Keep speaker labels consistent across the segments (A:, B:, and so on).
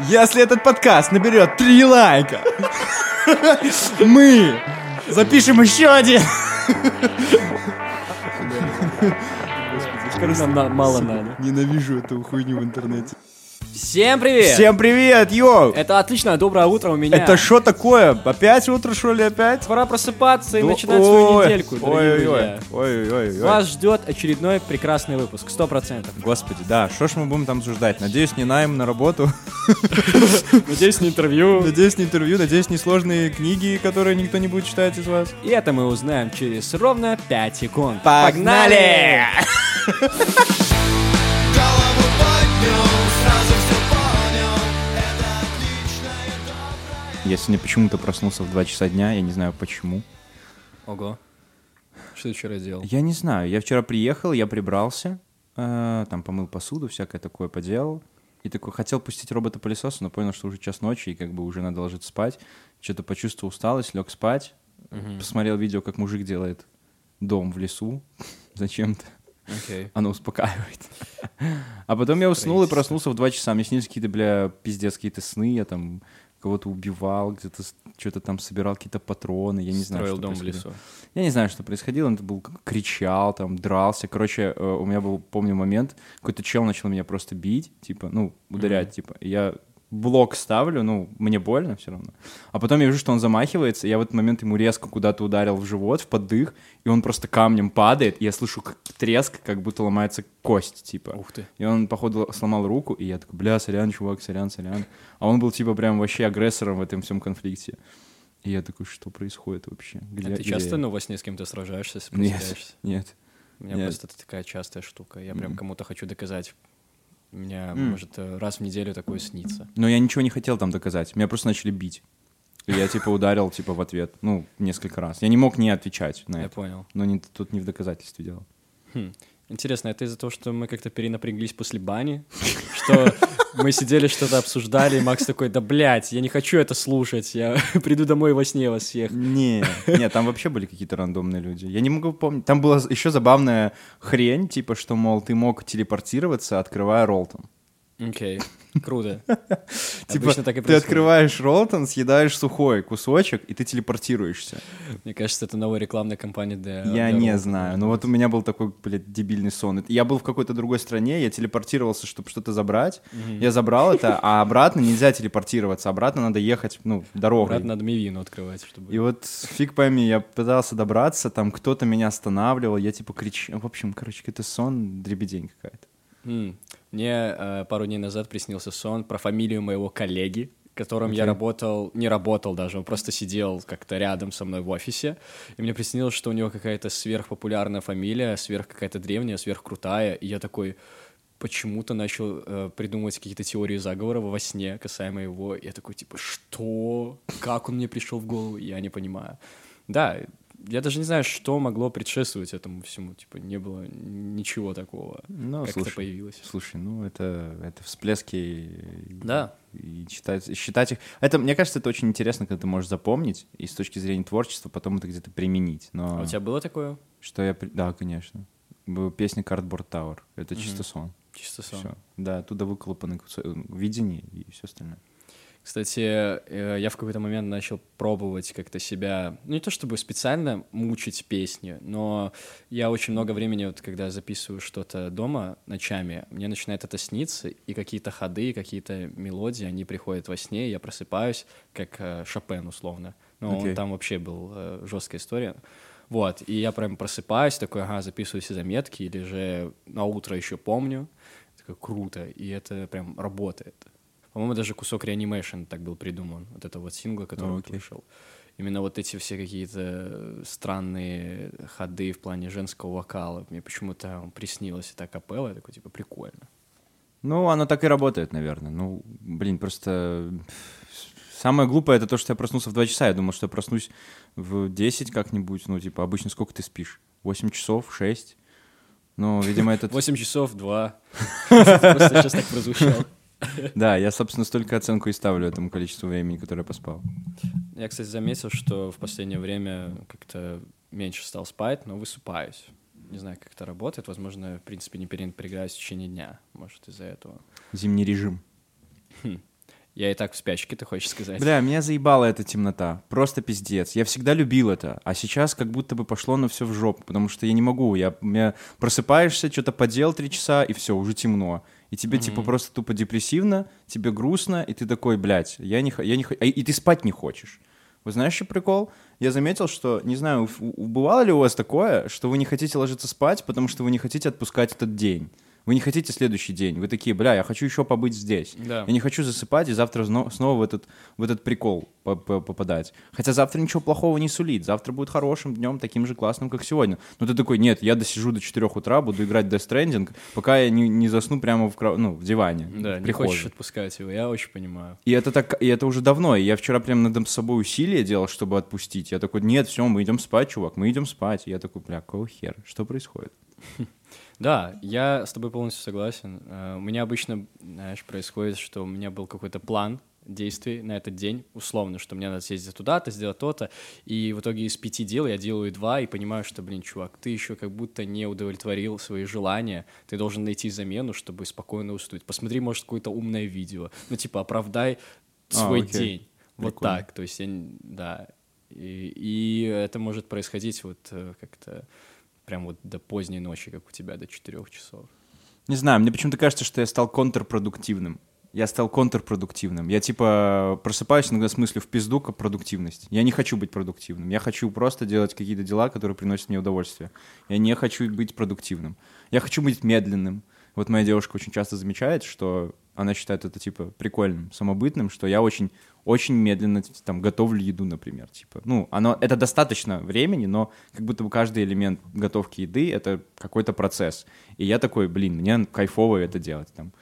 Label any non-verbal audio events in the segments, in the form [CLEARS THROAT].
A: Если этот подкаст наберет три лайка, мы запишем еще один.
B: Нам на- мало надо.
A: Ненавижу эту хуйню в интернете.
B: Всем привет!
A: Всем привет, йоу!
B: Это отлично, доброе утро у меня.
A: Это что такое? Опять утро, что ли, опять?
B: Пора просыпаться и
A: Да-
B: начинать свою
A: ой,
B: недельку, дорогие
A: Ой-ой-ой.
B: друзья.
A: Ой-ой-ой.
B: Вас ждет очередной прекрасный выпуск, сто процентов.
A: Господи, да, что ж мы будем там обсуждать? Надеюсь, не найм на работу. [LAUGHS]
B: Надеюсь, не интервью.
A: Надеюсь, не интервью, надеюсь, не сложные книги, которые никто не будет читать из вас.
B: И это мы узнаем через ровно 5 секунд.
A: Погнали!
C: Голову [LAUGHS]
A: Я сегодня почему-то проснулся в 2 часа дня, я не знаю почему.
B: Ого. Что ты вчера делал?
A: Я не знаю, я вчера приехал, я прибрался, э, там помыл посуду, всякое такое поделал. И такой хотел пустить робота-пылесоса, но понял, что уже час ночи, и как бы уже надо ложиться спать. Что-то почувствовал усталость, лег спать. Посмотрел видео, как мужик делает дом в лесу [LAUGHS] зачем-то.
B: Окей.
A: Оно успокаивает. [LAUGHS] А потом я уснул и проснулся в 2 часа. Мне снились какие-то, бля, пиздец, какие-то сны. Я там кого-то убивал, где-то что-то там собирал, какие-то патроны. Я не знаю,
B: Строил
A: что
B: дом в
A: происходило.
B: лесу.
A: Я не знаю, что происходило. Он был кричал, там, дрался. Короче, э, у меня был, помню, момент, какой-то чел начал меня просто бить, типа, ну, ударять, типа. И Я блок ставлю, ну, мне больно все равно. А потом я вижу, что он замахивается, и я в этот момент ему резко куда-то ударил в живот, в поддых, и он просто камнем падает, и я слышу как треск, как будто ломается кость, типа.
B: Ух ты.
A: И он, походу, сломал руку, и я такой, бля, сорян, чувак, сорян, сорян. А он был, типа, прям вообще агрессором в этом всем конфликте. И я такой, что происходит вообще? Где-
B: А ты часто,
A: я?»
B: ну, во сне с кем-то сражаешься,
A: Нет, нет.
B: У меня
A: Нет.
B: просто это такая частая штука. Я прям
A: Мгм.
B: кому-то хочу доказать. У меня,
A: М.
B: может, э, раз в неделю такое снится.
A: Но я ничего не хотел там доказать. Меня просто начали бить. И я, типа, ударил, типа, в ответ. Ну, несколько раз. Я не мог не отвечать на
B: Я
A: это.
B: понял.
A: Но не, тут не в доказательстве дело.
B: Хм. Интересно, это из-за того, что мы как-то перенапряглись после бани? Что мы сидели, что-то обсуждали, и Макс такой, да, блядь, я не хочу это слушать, я [LAUGHS] приду домой во сне вас всех.
A: Не, не, там вообще были какие-то рандомные люди. Я не могу помнить. Там была еще забавная хрень, типа, что, мол, ты мог телепортироваться, открывая Ролтон.
B: Окей, круто. [LAUGHS]
A: Типа,
B: Обычно так и
A: ты
B: происходит.
A: открываешь Ролтон, съедаешь сухой кусочек, и ты телепортируешься.
B: Мне кажется, это новая рекламная кампания для...
A: Я
B: для
A: не
B: Ролтона.
A: знаю. Ну вот у меня был такой, блядь, дебильный сон. Я был в какой-то другой стране, я телепортировался, чтобы что-то забрать. Я забрал это, а обратно нельзя телепортироваться. Обратно надо ехать, ну, дорогой.
B: Брат, надо мивину открывать, чтобы...
A: И вот фиг пойми, я пытался добраться, там кто-то меня останавливал, я типа кричал. В общем, короче, это сон, дребедень какая-то.
B: М. Мне э, пару дней назад приснился сон про фамилию моего коллеги, которым я
A: Окей.
B: работал, не работал даже, он просто сидел как-то рядом со мной в офисе, и мне приснилось, что у него какая-то сверхпопулярная фамилия, сверх какая-то древняя, сверхкрутая, и я такой почему-то начал э, придумывать какие-то теории заговора во сне касаемо его. Я такой, типа, что? Как он мне пришел в голову? Я не понимаю. Да, я даже не знаю, что могло предшествовать этому всему. Типа, не было ничего такого.
A: Ну,
B: как
A: слушай,
B: это появилось.
A: Слушай, ну это, это всплески.
B: Да.
A: И читать, считать их. Это, мне кажется, это очень интересно, когда ты можешь запомнить и с точки зрения творчества потом это где-то применить. Но
B: А у тебя было такое?
A: что я... Да, конечно. Была песня Cardboard Tower. Это чисто сон.
B: Чисто сон.
A: Всё. Да, оттуда выколупаны кусо- видение и все остальное.
B: Кстати, э, я в какой-то момент начал пробовать как-то себя, ну не то чтобы специально мучить песни, но я очень много времени, вот когда записываю что-то дома ночами, мне начинает это сниться, и какие-то ходы, какие-то мелодии, они приходят во сне, и я просыпаюсь, как э, Шопен условно. Ну,
A: Окей.
B: он там вообще был э, жесткая история. Вот, и я прям просыпаюсь, такой, ага, записываю все заметки, или же на утро еще помню. Такой, круто, и это прям работает. По-моему, даже кусок Reanimation так был придуман, вот это вот сингл, который
A: О,
B: вот
A: окей.
B: вышел. Именно вот эти все какие-то странные ходы в плане женского вокала. Мне почему-то приснилось это капелла, я такой, типа, прикольно.
A: Ну, оно так и работает, наверное. Ну, блин, просто... Самое глупое — это то, что я проснулся в 2 часа. Я думал, что я проснусь в 10 как-нибудь. Ну, типа, обычно сколько ты спишь? 8 часов? 6? Ну, видимо, этот... [LAUGHS]
B: 8 часов, 2. [LAUGHS] Просто сейчас так прозвучало. [LAUGHS]
A: Да, я, собственно, столько оценку и ставлю этому количеству времени, которое я поспал.
B: Я, кстати, заметил, что в последнее время как-то меньше стал спать, но высыпаюсь. Не знаю, как это работает. Возможно, в принципе, не перенапрягаюсь в течение дня. Может, из-за этого.
A: Зимний режим.
B: Я и так в спячке, ты хочешь сказать?
A: Бля, меня заебала эта темнота. Просто пиздец. Я всегда любил это. А сейчас как будто бы пошло на все в жопу, потому что я не могу. Я, я просыпаешься, что-то подел три часа, и все, уже темно. И тебе, типа, просто тупо депрессивно, тебе грустно, и ты такой, блядь, я не, я не а, И ты спать не хочешь. Вы знаешь, что прикол? Я заметил, что, не знаю, бывало ли у вас такое, что вы не хотите ложиться спать, потому что вы не хотите отпускать этот день. Вы не хотите следующий день. Вы такие, бля, я хочу еще побыть здесь.
B: Да.
A: Я не хочу засыпать и завтра снова в этот, в этот прикол по- по- попадать. Хотя завтра ничего плохого не сулит. Завтра будет хорошим днем, таким же классным, как сегодня. Но ты такой, нет, я досижу до 4 утра, буду играть Death Stranding, пока я не, не засну прямо в, ну, в диване.
B: Да,
A: в
B: не хочешь отпускать его, я очень понимаю.
A: И это так, и это уже давно. И я вчера прям над собой усилия делал, чтобы отпустить. Я такой, нет, все, мы идем спать, чувак, мы идем спать. И я такой, бля, какого хера? Что происходит? [LAUGHS]
B: Да, я с тобой полностью согласен. Э, У меня обычно, знаешь, происходит, что у меня был какой-то план действий на этот день, условно, что мне надо съездить туда-то, сделать то-то, и в итоге из пяти дел я делаю два и понимаю, что, блин, чувак, ты еще как будто не удовлетворил свои желания, ты должен найти замену, чтобы спокойно уснуть. Посмотри, может, какое-то умное видео, ну, типа, оправдай
A: А,
B: свой
A: окей.
B: день. Вот
A: Прикольно.
B: так, то есть, я, да, и, и это может происходить вот э, как-то прям вот до поздней ночи, как у тебя, до 4 часов.
A: Не знаю, мне почему-то кажется, что я стал контрпродуктивным. Я стал контрпродуктивным. Я типа просыпаюсь иногда с мыслью в пизду как продуктивность. Я не хочу быть продуктивным. Я хочу просто делать какие-то дела, которые приносят мне удовольствие. Я не хочу быть продуктивным. Я хочу быть медленным. Вот моя девушка очень часто замечает, что она считает это типа прикольным, самобытным, что я очень, очень медленно там готовлю еду, например. Типа, ну, оно, это достаточно времени, но как будто бы каждый элемент готовки еды — это какой-то процесс. И я такой, блин, мне кайфово это делать там.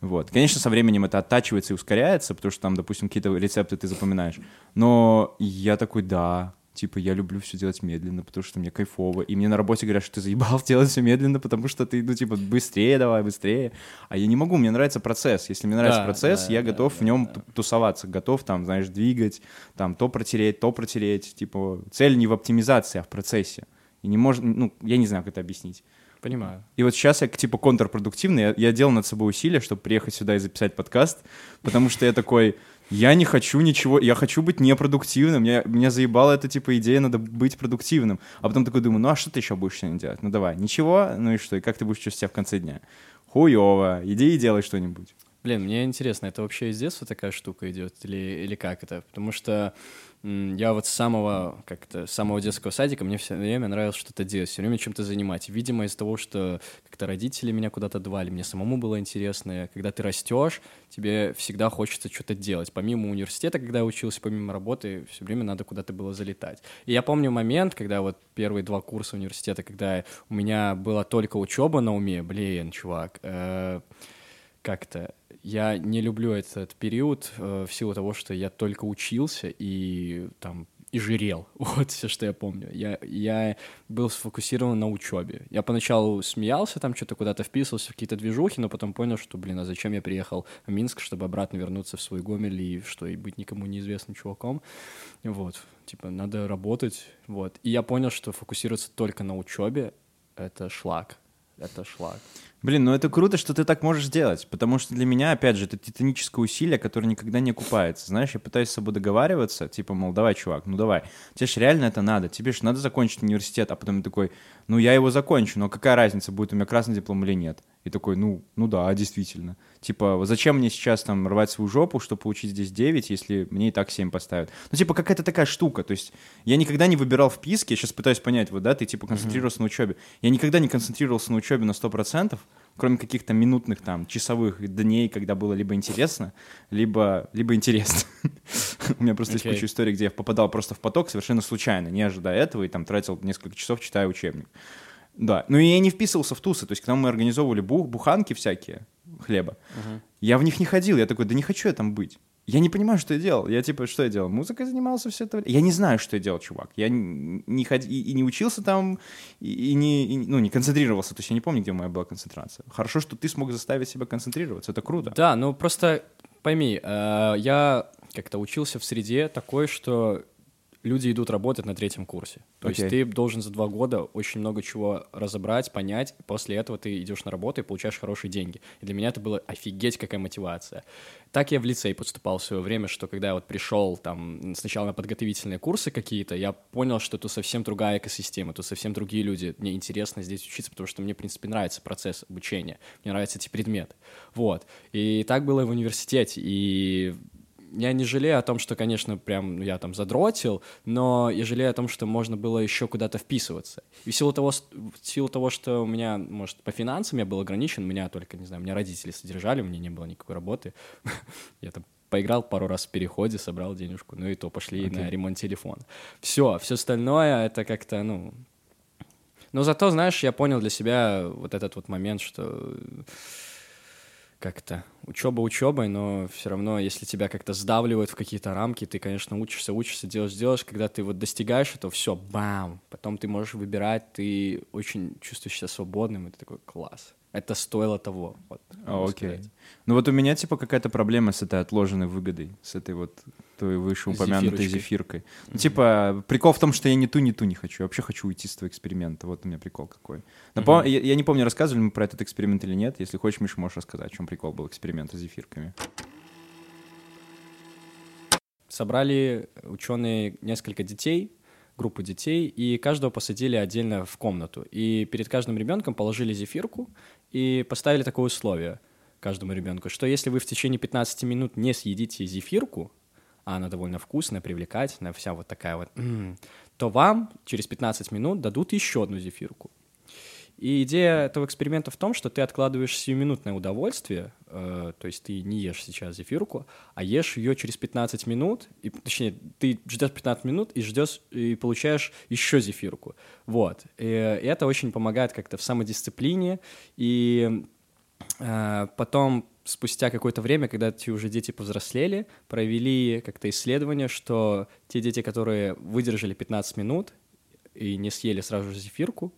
A: Вот. Конечно, со временем это оттачивается и ускоряется, потому что там, допустим, какие-то рецепты ты запоминаешь. Но я такой, да, типа, я люблю все делать медленно, потому что мне кайфово. И мне на работе говорят, что ты заебал [LAUGHS] делать все медленно, потому что ты, ну, типа, быстрее давай, быстрее. А я не могу, мне нравится процесс. Если мне нравится
B: Да,
A: процесс,
B: да,
A: я
B: да,
A: готов
B: да,
A: в нем
B: да.
A: тусоваться, готов там, знаешь, двигать, там, то протереть, то протереть. Типа, цель не в оптимизации, а в процессе. И не может, ну, я не знаю, как это объяснить.
B: Понимаю.
A: И вот сейчас я типа контрпродуктивный, я, я делал над собой усилия, чтобы приехать сюда и записать подкаст, потому что я такой, я не хочу ничего, я хочу быть непродуктивным, я, меня заебала эта типа идея, надо быть продуктивным. А потом такой думаю, ну а что ты еще будешь сегодня делать? Ну давай, ничего, ну и что, и как ты будешь чувствовать себя в конце дня? Хуево, иди и делай что-нибудь.
B: Блин, мне интересно, это вообще из детства такая штука идет или, или как это? Потому что я вот с самого, как-то, самого детского садика мне все время нравилось что-то делать, все время чем-то занимать. Видимо, из-за того, что как-то родители меня куда-то давали, мне самому было интересно. Когда ты растешь, тебе всегда хочется что-то делать. Помимо университета, когда я учился, помимо работы, все время надо куда-то было залетать. И я помню момент, когда вот первые два курса университета, когда у меня была только учеба на уме, блин, чувак, э, как-то я не люблю этот период э, в силу того, что я только учился и там и жирел. [LAUGHS] Вот все, что я помню. Я, я был сфокусирован на учебе. Я поначалу смеялся, там что-то куда-то вписывался в какие-то движухи, но потом понял, что, блин, а зачем я приехал в Минск, чтобы обратно вернуться в свой Гомель и что, и быть никому неизвестным чуваком. Вот, типа, надо работать, вот. И я понял, что фокусироваться только на учебе — это шлак. Это шлак.
A: Блин, ну это круто, что ты так можешь делать, потому что для меня, опять же, это титаническое усилие, которое никогда не окупается. Знаешь, я пытаюсь с собой договариваться, типа, мол, давай, чувак, ну давай, тебе же реально это надо, тебе же надо закончить университет, а потом такой, ну я его закончу, но какая разница, будет у меня красный диплом или нет? И такой, ну, ну да, действительно. Типа, зачем мне сейчас там рвать свою жопу, чтобы получить здесь 9, если мне и так 7 поставят? Ну, типа, какая-то такая штука. То есть я никогда не выбирал вписки, я сейчас пытаюсь понять, вот, да, ты типа концентрировался на учебе. Я никогда не концентрировался на учебе на 100%, кроме каких-то минутных там, часовых дней, когда было либо интересно, либо, либо интересно. [LAUGHS] У меня просто есть куча историй, где я попадал просто в поток совершенно случайно, не ожидая этого, и там тратил несколько часов, читая учебник. Да, ну и я не вписывался в тусы, то есть когда мы организовывали бух, буханки всякие, хлеба, я в них не ходил, я такой, да не хочу я там быть. Я не понимаю, что я делал. Я типа, что я делал? Музыкой занимался все это время? Я не знаю, что я делал, чувак. Я не, не ход... и, и не учился там, и, и не, и, ну, не концентрировался. То есть я не помню, где моя была концентрация. Хорошо, что ты смог заставить себя концентрироваться. Это круто.
B: Да, ну просто пойми, э, я как-то учился в среде такой, что люди идут работать на третьем курсе. То
A: Окей.
B: есть ты должен за два года очень много чего разобрать, понять, после этого ты идешь на работу и получаешь хорошие деньги. И для меня это было офигеть какая мотивация. Так я в лицей поступал в свое время, что когда я вот пришел там сначала на подготовительные курсы какие-то, я понял, что тут совсем другая экосистема, тут совсем другие люди. Мне интересно здесь учиться, потому что мне, в принципе, нравится процесс обучения, мне нравятся эти предметы. Вот. И так было и в университете. И я не жалею о том, что, конечно, прям ну, я там задротил, но я жалею о том, что можно было еще куда-то вписываться. И в силу того, в силу того, что у меня, может, по финансам я был ограничен, меня только, не знаю, меня родители содержали, у меня не было никакой работы. [LAUGHS] Я там поиграл пару раз в переходе, собрал денежку, ну и то пошли на ремонт телефона. Все, все остальное это как-то, ну... Но зато, знаешь, я понял для себя вот этот вот момент, что как-то учеба учебой, но все равно, если тебя как-то сдавливают в какие-то рамки, ты, конечно, учишься, учишься, делаешь, делаешь, когда ты вот достигаешь этого, все, бам, потом ты можешь выбирать, ты очень чувствуешь себя свободным, ты такой, класс. Это стоило того. Вот,
A: А, окей.
B: сказать.
A: Ну вот у меня типа какая-то проблема с этой отложенной выгодой, с этой вот той вышеупомянутой
B: Зефирочкой.
A: зефиркой. Ну, типа, прикол в том, что я ни ту, ни ту не хочу. Я вообще хочу уйти с этого эксперимента. Вот у меня прикол какой. Напом- я, я не помню, рассказывали мы про этот эксперимент или нет. Если хочешь, Миша, можешь рассказать, в чем прикол был эксперимента с зефирками.
B: Собрали ученые несколько детей, группу детей, и каждого посадили отдельно в комнату. И перед каждым ребенком положили зефирку и поставили такое условие каждому ребенку, что если вы в течение 15 минут не съедите зефирку, а она довольно вкусная, привлекательная, вся вот такая вот, то вам через 15 минут дадут еще одну зефирку. И идея этого эксперимента в том, что ты откладываешь сиюминутное удовольствие, э, то есть ты не ешь сейчас зефирку, а ешь ее через 15 минут, и, точнее, ты ждешь 15 минут и ждешь и получаешь еще зефирку. Вот. И, и это очень помогает как-то в самодисциплине, и э, потом спустя какое-то время, когда эти уже дети повзрослели, провели как-то исследование, что те дети, которые выдержали 15 минут и не съели сразу же зефирку,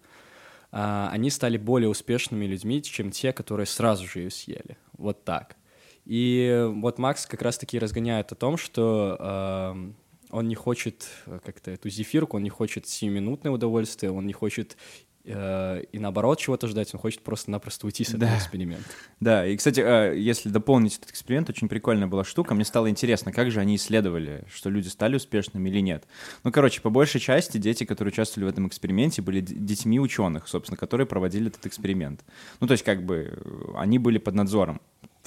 B: они стали более успешными людьми, чем те, которые сразу же ее съели. Вот так. И вот Макс как раз-таки разгоняет о том, что он не хочет э, как-то эту зефирку, он не хочет сиюминутное удовольствие, он не хочет и наоборот чего-то ждать, он хочет просто-напросто уйти с этого
A: Да.
B: эксперимента.
A: Да, и, кстати, э, если дополнить этот эксперимент, очень прикольная была штука. Мне стало интересно, как же они исследовали, что люди стали успешными или нет. Ну, короче, по большей части дети, которые участвовали в этом эксперименте, были детьми ученых, собственно, которые проводили этот эксперимент. Ну, то есть, как бы, э, они были под надзором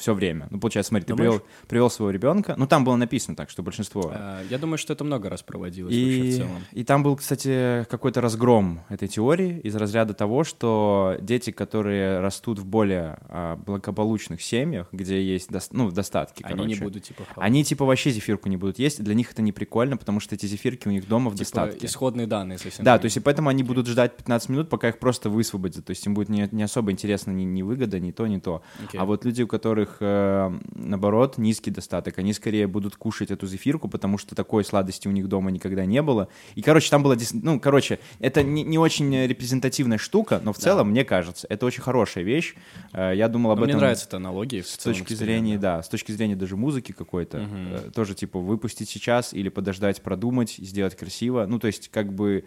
A: все время. Ну, получается, смотри, ты привел, привел своего ребенка. Ну, там было написано так, что большинство
B: Э, Я думаю, что это много раз проводилось вообще в
A: и,
B: целом.
A: и там был, кстати, какой-то разгром этой теории из разряда того, что дети, которые растут в более а, благополучных семьях, где есть дос- ну, достатки,
B: Они
A: короче,
B: не будут типа хавать.
A: они типа вообще зефирку не будут есть, и для них это не прикольно, потому что эти зефирки у них дома в
B: Типа
A: достатке.
B: исходные данные совсем.
A: Да, то есть и поэтому они будут ждать 15 минут, пока их просто высвободят. То есть им будет не, не особо интересно ни, ни выгода, ни то, ни то.
B: Окей.
A: А вот люди, у которых, э, наоборот, низкий достаток, они скорее будут кушать эту зефирку, потому что такой сладости у них дома никогда не было. И, короче, там было... Ну, короче, это не, не очень репрезентативная штука, но в целом, мне кажется, это очень хорошая вещь. Э, я думал об
B: Но
A: этом...
B: Мне нравится эта аналогия. в
A: С
B: целом
A: точки зрения, да, с точки зрения даже музыки какой-то, э, тоже типа выпустить сейчас или подождать, продумать, сделать красиво. Ну, то есть, как бы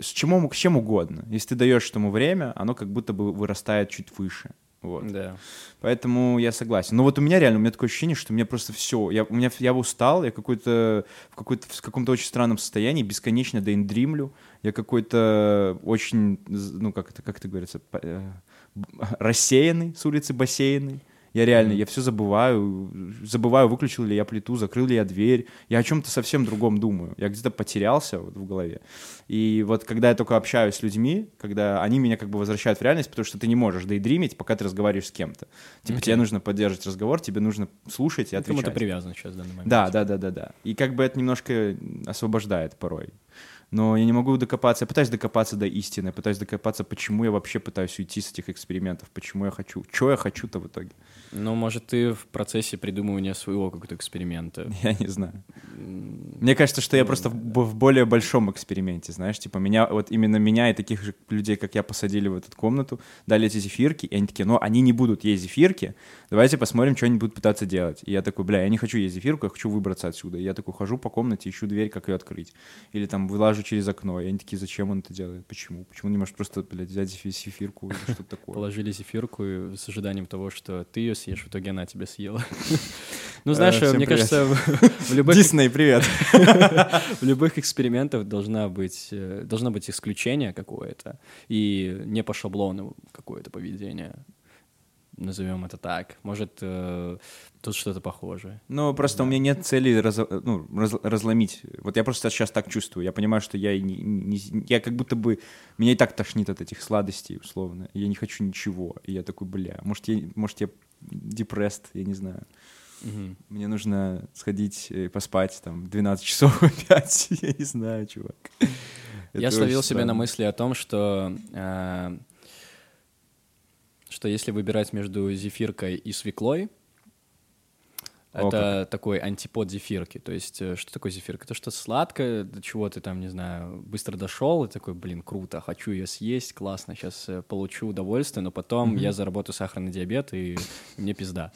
A: с чему, с чем угодно. Если ты даешь этому время, оно как будто бы вырастает чуть выше. Вот.
B: Да.
A: Поэтому я согласен. Но вот у меня реально, у меня такое ощущение, что мне просто все, я, у меня, я устал, я какой-то в, какой-то, в каком-то очень странном состоянии, бесконечно дейндримлю, я какой-то очень, ну, как это, как это говорится, э, [LAUGHS] рассеянный с улицы бассейной. Я реально, я все забываю, забываю, выключил ли я плиту, закрыл ли я дверь. Я о чем-то совсем другом думаю. Я где-то потерялся вот в голове. И вот когда я только общаюсь с людьми, когда они меня как бы возвращают в реальность, потому что ты не можешь дейдримить, пока ты разговариваешь с кем-то. Типа тебе нужно поддерживать разговор, тебе нужно слушать и
B: Кому-то
A: отвечать.
B: привязан сейчас в данный момент.
A: Да, да, да, да, да. И как бы это немножко освобождает порой. Но я не могу докопаться, я пытаюсь докопаться до истины, пытаюсь докопаться, почему я вообще пытаюсь уйти с этих экспериментов, почему я хочу, что я хочу-то в итоге,
B: Ну, может, ты в процессе придумывания своего какого-то эксперимента. [LAUGHS]
A: я не знаю. Мне кажется, что я просто в, более большом эксперименте, знаешь, типа меня, вот именно меня и таких же людей, как я, посадили в эту комнату, дали эти зефирки, и они такие, ну, они не будут есть зефирки, давайте посмотрим, что они будут пытаться делать. И я такой, бля, я не хочу есть зефирку, я хочу выбраться отсюда. И я такой хожу по комнате, ищу дверь, как ее открыть. Или там вылажу через окно, и они такие, зачем он это делает, почему? Почему не может просто, блядь, взять зефи- зефирку или что-то [LAUGHS] такое?
B: Положили зефирку с ожиданием того, что ты ее съешь, в итоге она тебя съела. [LAUGHS] Ну, знаешь,
A: всем
B: мне кажется, в- в любых
A: Дисней, привет! [LAUGHS]
B: в любых экспериментах должна быть, э, должно быть исключение какое-то и не по шаблону какое-то поведение. Назовем это так. Может, э, тут что-то похожее.
A: Ну, просто у меня нет цели раз- ну, раз- разломить. Вот я просто сейчас так чувствую. Я понимаю, что я, не, не- я как будто бы... Меня и так тошнит от этих сладостей, условно. Я не хочу ничего. И я такой, бля, может, я, может, я депресс, я не знаю.
B: Мгм.
A: Мне нужно сходить и поспать там 12 часов [LAUGHS] опять. Я не знаю, чувак.
B: Я словил себя на мысли о том, что, э, что если выбирать между зефиркой и свеклой,
A: О,
B: это такой антипод зефирки. То есть, э, что такое зефирка? Это что-то сладкое, до чего ты там, не знаю, быстро дошел, и такой, блин, круто, хочу ее съесть, классно, сейчас получу удовольствие, но потом я заработаю сахарный диабет, и мне пизда.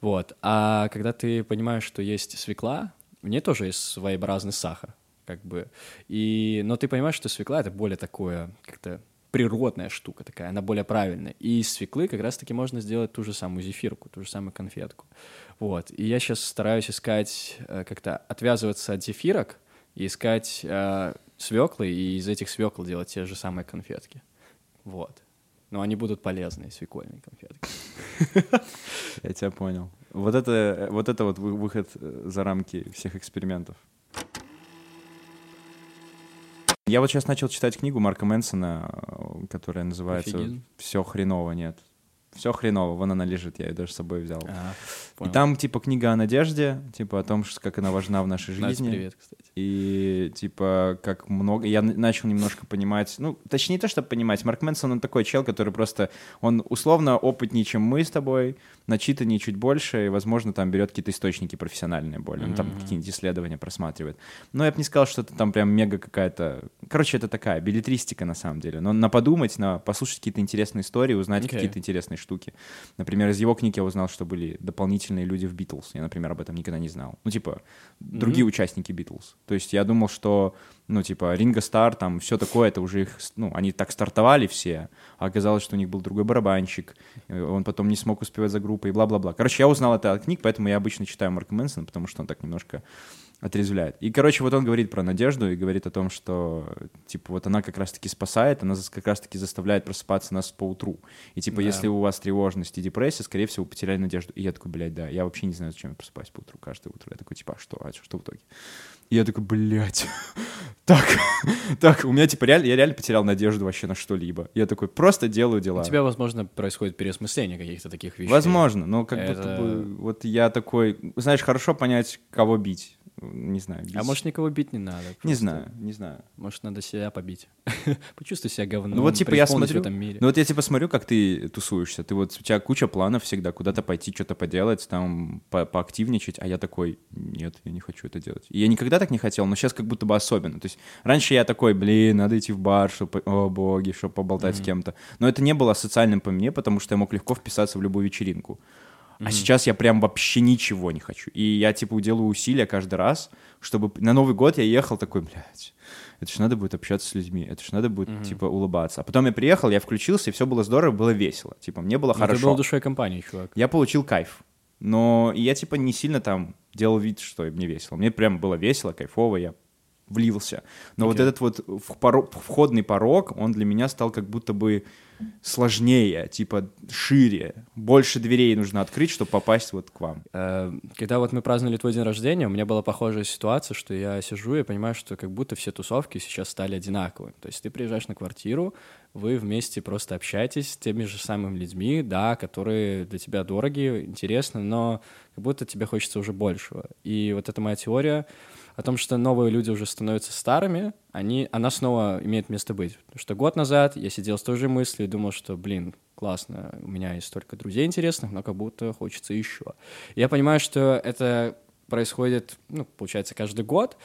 B: Вот. А когда ты понимаешь, что есть свекла, в ней тоже есть своеобразный сахар, как бы. И, но ты понимаешь, что свекла — это более такое, как-то природная штука такая, она более правильная. И из свеклы как раз-таки можно сделать ту же самую зефирку, ту же самую конфетку. Вот. И я сейчас стараюсь искать, э, как-то отвязываться от зефирок и искать э, свеклы, и из этих свекл делать те же самые конфетки. Вот. Но они будут полезные, свекольные конфетки. [LAUGHS]
A: Я тебя понял. Вот это, вот это вот вы- выход э, за рамки всех экспериментов. Я вот сейчас начал читать книгу Марка Мэнсона, э, которая называется. «Все хреново нет». Все хреново, вон она лежит, я ее даже с собой взял.
B: А,
A: И там, типа, книга о надежде, типа, о том, как она важна в нашей
B: Настя,
A: жизни.
B: привет, кстати.
A: И, типа, как много... Я начал немножко понимать... Ну, точнее, не то, чтобы понимать. Марк Мэнсон, он такой чел, который просто... Он условно опытнее, чем мы с тобой, начитаннее чуть больше, и, возможно, там берет какие-то источники профессиональные более. Он там
B: Мгм.
A: какие-нибудь исследования просматривает. Но я бы не сказал, что это там прям мега какая-то... Короче, это такая билетристика, на самом деле. Но на подумать, на послушать какие-то интересные истории, узнать
B: Окей.
A: какие-то интересные штуки. Например, из его книг я узнал, что были дополнительные люди в Битлз. Я, например, об этом никогда не знал. Ну, типа, другие участники Битлз. То есть я думал, что, ну, типа, Ринго Стар, там, все такое, это уже их, ну, они так стартовали все, а оказалось, что у них был другой барабанщик, он потом не смог успевать за группой, и бла-бла-бла. Короче, я узнал это от книг, поэтому я обычно читаю Марка Мэнсона, потому что он так немножко отрезвляет. И, короче, вот он говорит про надежду и говорит о том, что, типа, вот она как раз-таки спасает, она как раз-таки заставляет просыпаться нас по утру. И, типа,
B: Да.
A: если у вас тревожность и депрессия, скорее всего, вы потеряли надежду. И я такой, блядь, да, я вообще не знаю, зачем я просыпаюсь по утру каждое утро. Я такой, типа, а что, а что, что в итоге? И я такой, блядь, [LAUGHS] так, [LAUGHS] так, у меня, типа, реально, я реально потерял надежду вообще на что-либо. Я такой, просто делаю дела.
B: У тебя, возможно, происходит переосмысление каких-то таких вещей.
A: Возможно, но как будто
B: Это-
A: бы, вот я такой, знаешь, хорошо понять, кого бить. Не знаю, бить.
B: А может, никого бить не надо?
A: Не
B: просто.
A: знаю, не знаю.
B: Может, надо себя побить. [LAUGHS] Почувствуй себя говном.
A: Ну вот типа я смотрю,
B: в этом мире.
A: ну вот я типа смотрю, как ты тусуешься, ты вот у тебя куча планов всегда, куда-то пойти, что-то поделать, там по поактивничать, а я такой, нет, я не хочу это делать. И я никогда так не хотел, но сейчас как будто бы особенно. То есть раньше я такой, блин, надо идти в бар, чтобы, о боги, чтобы поболтать с кем-то. Но это не было социальным по мне, потому что я мог легко вписаться в любую вечеринку. А сейчас я прям вообще ничего не хочу. И я, типа, делаю усилия каждый раз, чтобы на Новый год я ехал такой, блядь, это ж надо будет общаться с людьми, это ж надо будет, типа, улыбаться. А потом я приехал, я включился, и все было здорово, было весело. Типа, мне было
B: Ну, Ты был
A: хорошо.
B: душой компании, чувак.
A: Я получил кайф. Но я, типа, не сильно там делал вид, что мне весело. Мне прям было весело, кайфово, я влился. Но вот
B: Окей.
A: этот вот входный порог, он для меня стал как будто бы сложнее, типа шире. Больше дверей нужно открыть, чтобы попасть вот к вам.
B: Э, Когда вот мы праздновали твой день рождения, у меня была похожая ситуация, что я сижу и понимаю, что как будто все тусовки сейчас стали одинаковыми. То есть ты приезжаешь на квартиру, вы вместе просто общаетесь с теми же самыми людьми, да, которые для тебя дороги, интересны, но как будто тебе хочется уже большего. И вот эта моя теория о том, что новые люди уже становятся старыми, они, она снова имеет место быть. Потому что год назад я сидел с той же мыслью и думал, что, блин, классно, у меня есть столько друзей интересных, но как будто хочется еще. Я понимаю, что это происходит, ну, получается, каждый год,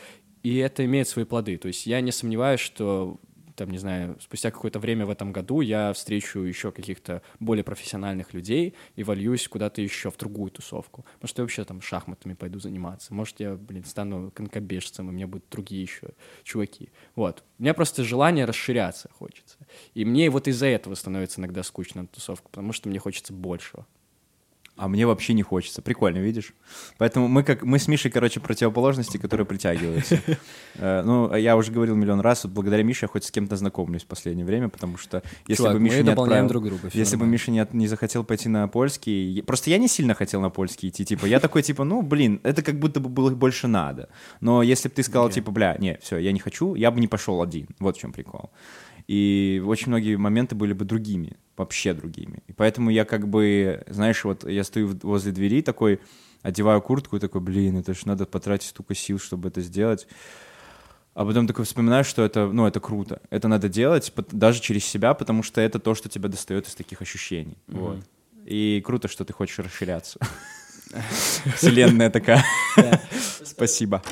B: и это имеет свои плоды. То есть я не сомневаюсь, что там, не знаю, спустя какое-то время в этом году я встречу еще каких-то более профессиональных людей и вольюсь куда-то еще в другую тусовку. Может, я вообще там шахматами пойду заниматься. Может, я, блин, стану конкобежцем, и у меня будут другие еще чуваки. Вот. У меня просто желание расширяться хочется. И мне вот из-за этого становится иногда скучно на тусовку, потому что мне хочется большего.
A: А мне вообще не хочется. Прикольно, видишь? Поэтому мы как мы с Мишей, короче, противоположности, которые притягиваются. [LAUGHS] Э, Ну, я уже говорил миллион раз, вот благодаря Мише я хоть с кем-то знакомлюсь в последнее время, потому что если
B: Чувак,
A: бы Миша не отправил-
B: друг друга.
A: Если бы. Миша не, от- не захотел пойти на польский, просто я не сильно хотел на польский идти, типа, я такой, типа, ну, блин, это как будто бы было больше надо. Но если бы ты сказал, типа, бля, не, все, я не хочу, я бы не пошел один. Вот в чем прикол. И очень многие моменты были бы другими, вообще другими. И поэтому я как бы, знаешь, вот я стою возле двери такой, одеваю куртку и такой, блин, это же надо потратить столько сил, чтобы это сделать. А потом такой вспоминаю, что это, ну, это круто. Это надо делать даже через себя, потому что это то, что тебя достает из таких ощущений. Вот. И круто, что ты хочешь расширяться. [LAUGHS] Вселенная такая. Спасибо.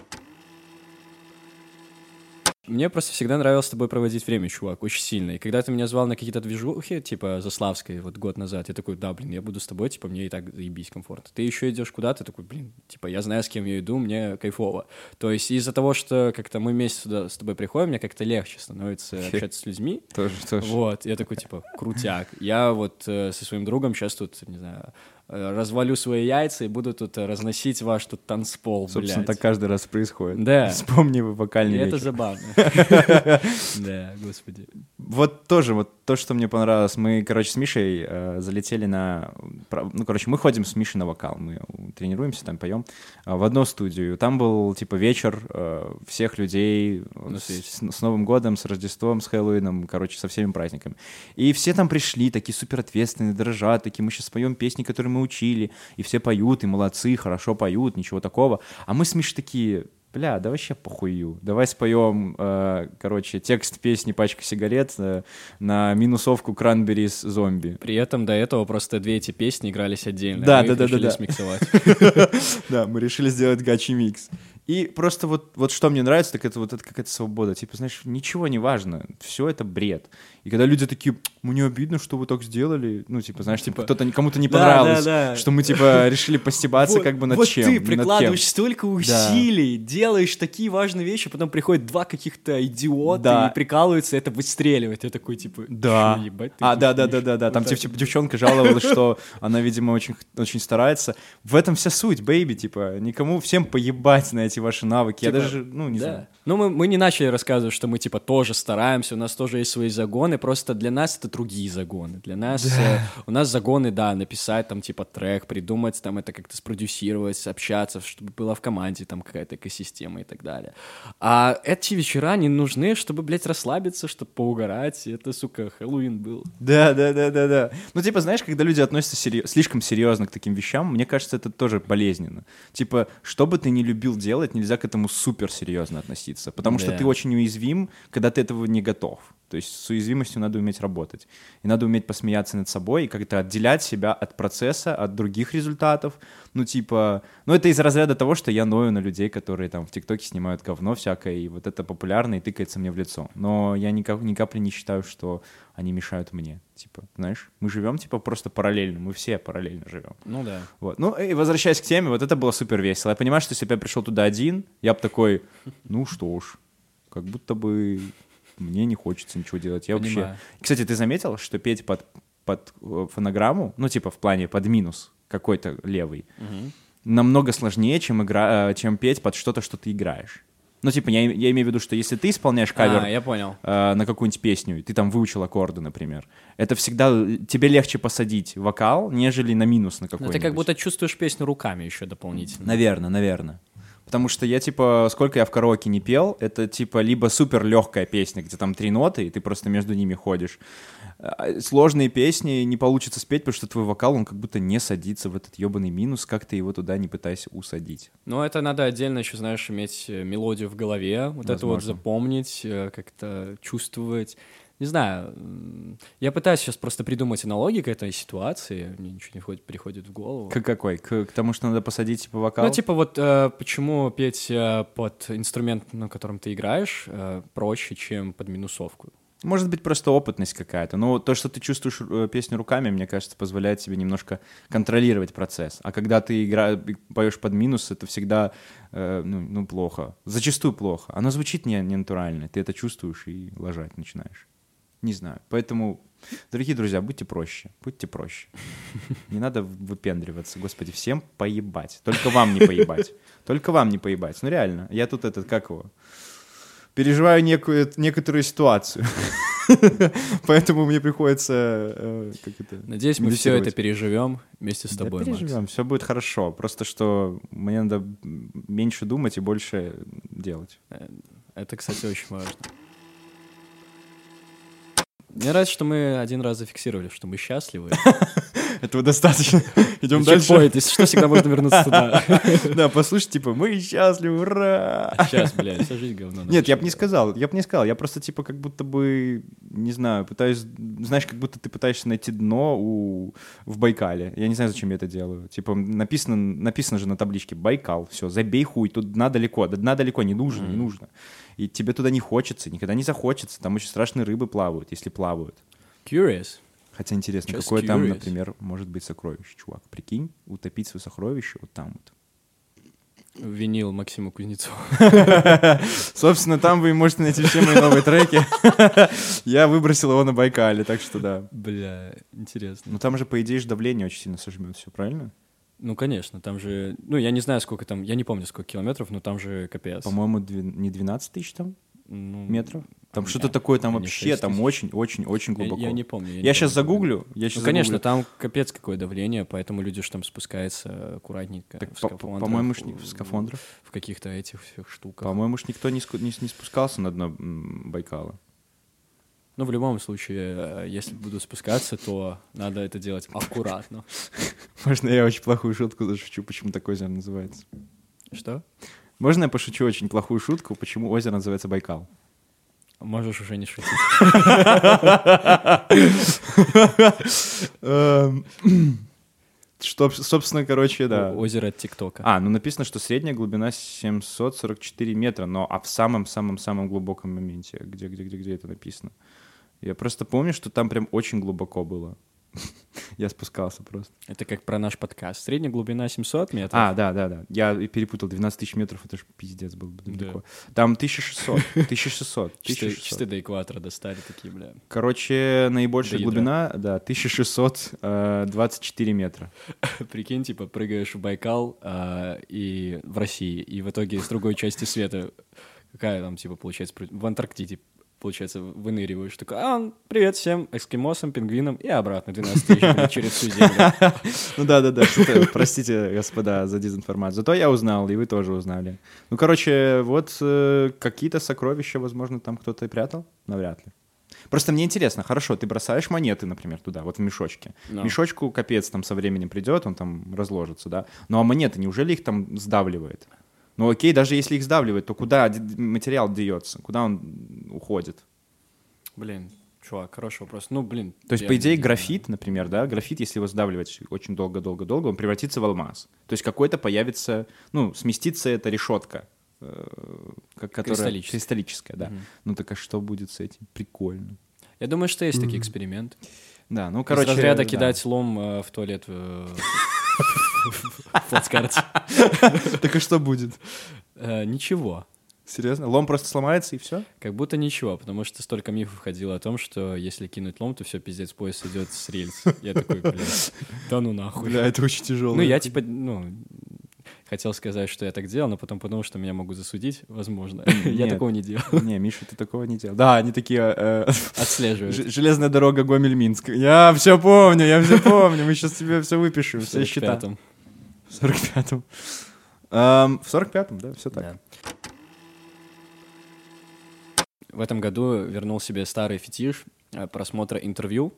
B: Мне просто всегда нравилось с тобой проводить время, чувак, очень сильно. И когда ты меня звал на какие-то движухи, типа Заславской, вот год назад, я такой, да, блин, я буду с тобой, типа, мне и так заебись комфортно. Ты еще идешь куда-то, такой, блин, типа, я знаю, с кем я иду, мне кайфово. То есть из-за того, что как-то мы вместе сюда с тобой приходим, мне как-то легче становится [LAUGHS] общаться с людьми.
A: Тоже, тоже.
B: Вот, я такой, типа, крутяк. Я вот э, со своим другом сейчас тут, не знаю, развалю свои яйца и буду тут э, разносить ваш тут танцпол,
A: Собственно,
B: блядь.
A: так каждый раз происходит.
B: Да.
A: Вспомни вы
B: И
A: вокальный
B: это
A: вечер.
B: забавно. [LAUGHS] Да, господи.
A: Вот тоже, вот то, что мне понравилось. Мы, короче, с Мишей э, залетели на... Ну, короче, мы ходим с Мишей на вокал. Мы тренируемся, там поем э, в одну студию. Там был, типа, вечер э, всех людей э, с, Новым годом, с Рождеством, с Хэллоуином, короче, со всеми праздниками. И все там пришли, такие супер ответственные, дрожат, такие, мы сейчас поем песни, которые мы учили, и все поют, и молодцы, хорошо поют, ничего такого. А мы с Мишей такие, бля, да вообще похую. Давай споем, э, короче, текст песни «Пачка сигарет» э, на минусовку «Кранберис зомби».
B: При этом до этого просто две эти песни игрались отдельно.
A: Да, да, да, да, да.
B: смиксовать. [LAUGHS]
A: Да, мы решили сделать гачи микс. И просто вот, вот что мне нравится, так это вот это какая-то свобода. Типа, знаешь, ничего не важно, все это бред. И когда люди такие, мне обидно, что вы так сделали, ну, типа, знаешь, типа, кто-то кому-то не
B: Да,
A: понравилось,
B: да, да.
A: что мы, типа, решили постебаться как бы над
B: вот
A: чем.
B: ты
A: над кем.
B: прикладываешь столько усилий, делаешь такие важные вещи, потом приходят два каких-то идиота
A: Да.
B: и прикалываются, это выстреливает. Я такой, типа,
A: Да.
B: «Чё, ебать, ты
A: А, да, да,
B: тупишь?»
A: да, да, да. Там
B: Вот
A: типа,
B: вот.
A: девчонка жаловалась, что она, видимо, очень, очень старается. В этом вся суть, бэйби, типа, никому всем поебать на эти ваши навыки. Я
B: Типа,
A: даже, ну, не
B: да.
A: знаю.
B: Ну, мы, мы не начали рассказывать, что мы, типа, тоже стараемся, у нас тоже есть свои загоны, просто для нас это другие загоны. Для нас, э, у нас загоны, да, написать там, типа, трек, придумать там это как-то спродюсировать, общаться, чтобы была в команде там какая-то экосистема и так далее. А эти вечера не нужны, чтобы, блядь, расслабиться, чтобы поугарать. Это, сука, Хэллоуин был.
A: Да, да, да, да, да. Ну, типа, знаешь, когда люди относятся серьё- слишком серьезно к таким вещам, мне кажется, это тоже болезненно. Типа, что бы ты ни любил делать, нельзя к этому супер серьезно относиться. Потому что
B: Да.
A: ты очень уязвим, когда ты этого не готов. То есть с уязвимостью надо уметь работать. И надо уметь посмеяться над собой и как-то отделять себя от процесса, от других результатов. Ну, типа, ну, это из разряда того, что я ною на людей, которые там в ТикТоке снимают говно всякое, и вот это популярно и тыкается мне в лицо. Но я ни, ни капли не считаю, что они мешают мне. Типа, знаешь, мы живем, типа, просто параллельно, мы все параллельно живем.
B: Ну да.
A: Вот. Ну, и возвращаясь к теме, вот это было супер весело. Я понимаю, что если бы я пришел туда один, я бы такой, ну что ж, как будто бы мне не хочется ничего делать. Я вообще...
B: Понимаю.
A: Кстати, ты заметил, что петь под, под э, фонограмму, ну, типа в плане под минус какой-то левый, намного сложнее, чем, игра... э, чем петь под что-то, что ты играешь. Ну, типа, я, я имею в виду, что если ты исполняешь кавер
B: А, я понял.
A: э, на какую-нибудь песню, и ты там выучил аккорды, например, это всегда э, тебе легче посадить вокал, нежели на минус на какой-нибудь.
B: ты как будто чувствуешь песню руками еще дополнительно.
A: Наверное, наверное. Потому что я, типа, сколько я в караоке не пел, это, типа, либо супер легкая песня, где там три ноты, и ты просто между ними ходишь. А, Сложные песни не получится спеть, потому что твой вокал, он как будто не садится в этот ебаный минус, как ты его туда не пытайся усадить.
B: Но это надо отдельно еще, знаешь, иметь э, мелодию в голове, вот это вот
A: Возможно.
B: запомнить, э, как-то чувствовать. Не знаю, я пытаюсь сейчас просто придумать аналогии к этой ситуации, мне ничего не входит- приходит в голову.
A: К какой? К, к тому, что надо посадить, типа, вокал?
B: Ну, типа вот э, почему петь э, под инструмент, на котором ты играешь, э, проще, чем под минусовку?
A: Может быть, просто опытность какая-то. Но то, что ты чувствуешь э, песню руками, мне кажется, позволяет тебе немножко контролировать процесс. А когда ты игра... поешь под минус, это всегда э, ну, ну, плохо. Зачастую плохо. Оно звучит не, не натурально. Ты это чувствуешь и лажать начинаешь. Не знаю. Поэтому, дорогие друзья, будьте проще. Будьте проще. Не надо выпендриваться. Господи, всем поебать. Только вам не поебать. Только вам не поебать. Ну реально. Я тут этот, как его? переживаю некую, некоторую ситуацию. Поэтому мне приходится... э, как это,
B: Надеюсь, мы все это переживем вместе с
A: Да
B: тобой, Макс.
A: переживем, все будет хорошо. Просто что мне надо меньше думать и больше делать.
B: Это, кстати, очень важно. Мне нравится, что мы один раз зафиксировали, что мы счастливы. [LAUGHS]
A: Этого достаточно. [LAUGHS] Идем
B: И чекпоинт, если что, всегда можно вернуться туда. [LAUGHS]
A: Да, послушай, типа, мы счастливы, ура!
B: Сейчас, блядь, вся жизнь говно.
A: Нет, я бы не сказал, я бы не сказал, я просто типа как будто бы, не знаю, пытаюсь, знаешь, как будто ты пытаешься найти дно у, в Байкале. Я не знаю, зачем я это делаю. Типа написано, написано же на табличке Байкал, все, забей хуй, тут дна далеко, до дна далеко, не нужно, не нужно. И тебе туда не хочется, никогда не захочется, там очень страшные рыбы плавают, если плавают.
B: Curious.
A: Хотя интересно,
B: Just
A: какое там,
B: curious.
A: например, может быть сокровище, чувак. Прикинь, утопить свое сокровище вот там вот.
B: Винил Максима Кузнецова. [LAUGHS]
A: Собственно, там вы можете найти все мои новые треки. [LAUGHS] Я выбросил его на Байкале, так что да.
B: Бля, интересно.
A: Ну там же, по идее, же давление очень сильно сожмет, все правильно?
B: Ну, конечно, там же... Ну, я не знаю, сколько там... Я не помню, сколько километров, но там же капец.
A: По-моему, не 12 тысяч там
B: Ну,
A: метров? Там
B: а,
A: что-то такое там вообще,
B: 6
A: там очень-очень-очень
B: Я,
A: глубоко.
B: я не помню.
A: Я,
B: не
A: сейчас
B: помню,
A: загуглю, я сейчас
B: Ну, конечно, там капец какое давление, поэтому люди же там спускаются аккуратненько
A: Так,
B: в
A: по-
B: скафандрах,
A: по-моему, не-
B: в-
A: скафандрах.
B: В каких-то этих всех штуках.
A: По-моему, ж никто не, не, не спускался на дно Байкала.
B: Ну, в любом случае, э, если буду спускаться, то надо это делать аккуратно. [LAUGHS]
A: Можно я очень плохую шутку зашучу, почему такое озеро называется?
B: Что?
A: Можно я пошучу очень плохую шутку, почему озеро называется Байкал?
B: Можешь уже не шутить.
A: Эм, [CLEARS THROAT] Что, собственно, короче, да.
B: Озеро ТикТока.
A: А, ну написано, что средняя глубина 744 метра, но а в самом-самом-самом глубоком моменте, где, где, где, где это написано? Я просто помню, что там прям очень глубоко было. [LAUGHS] Я спускался просто.
B: Это как про наш подкаст. Средняя глубина 700 метров.
A: А, да, да, да. Я перепутал. 12 тысяч метров, это же пиздец был бы
B: Да.
A: Там 1600, 1600, [LAUGHS]
B: Чисто,
A: 1600.
B: чисто до экватора достали такие, бля.
A: Короче, наибольшая глубина, да, 1624 метра. [LAUGHS]
B: Прикинь, типа, прыгаешь в Байкал а, и в России, и в итоге с другой части света, какая там, типа, получается, в Антарктиде, получается, выныриваешь. Такой, а, привет всем эскимосам, пингвинам, и обратно 12 тысяч через всю землю. [LAUGHS]
A: Ну да, да, да. что-то- Простите, господа, за дезинформацию. Зато я узнал, и вы тоже узнали. Ну, короче, вот э, какие-то сокровища, возможно, там кто-то и прятал? Навряд ли. Просто мне интересно, хорошо, ты бросаешь монеты, например, туда, вот в мешочке.
B: Да.
A: Мешочку капец там со временем придет, он там разложится, да. Ну а монеты, неужели их там сдавливает? Ну окей, даже если их сдавливает, то куда материал деется? Куда он уходит?
B: Блин, чувак, хороший вопрос. Ну, блин.
A: То есть, по идее, графит, например, да, графит, если его сдавливать очень долго-долго-долго, он превратится в алмаз. То есть какой-то появится, ну, сместится эта решетка, э, ка- которая
B: Кристаллическая.
A: кристаллическая, да.
B: Мгм.
A: Ну так а что будет с этим? Прикольно.
B: Я думаю, что есть такие эксперименты.
A: Да, ну,
B: Короче,
A: короче...
B: разряда
A: да.
B: кидать лом э, в туалет э, в плацкарте. [LAUGHS]
A: Так а что будет?
B: Э, Ничего.
A: Серьезно? Лом просто сломается и все?
B: Как будто ничего, потому что столько мифов ходило о том, что если кинуть лом, то все, пиздец, поезд идет с рельс. Я такой, блядь, [LAUGHS] да ну нахуй.
A: Бля, это очень тяжело.
B: Ну, я типа, ну, хотел сказать, что я так делал, но потом подумал, что меня могут засудить, возможно. [LAUGHS] Я такого не делал.
A: Не, Миша, ты такого не делал. Да, они такие... э,
B: Отслеживают.
A: Железная дорога Гомель-Минск. Я все помню, я все помню. Мы сейчас тебе все выпишем, все счета.
B: 45-м.
A: В 45-м. Эм, в 45-м, да, все так.
B: Да. В этом году вернул себе старый фетиш э, просмотра интервью.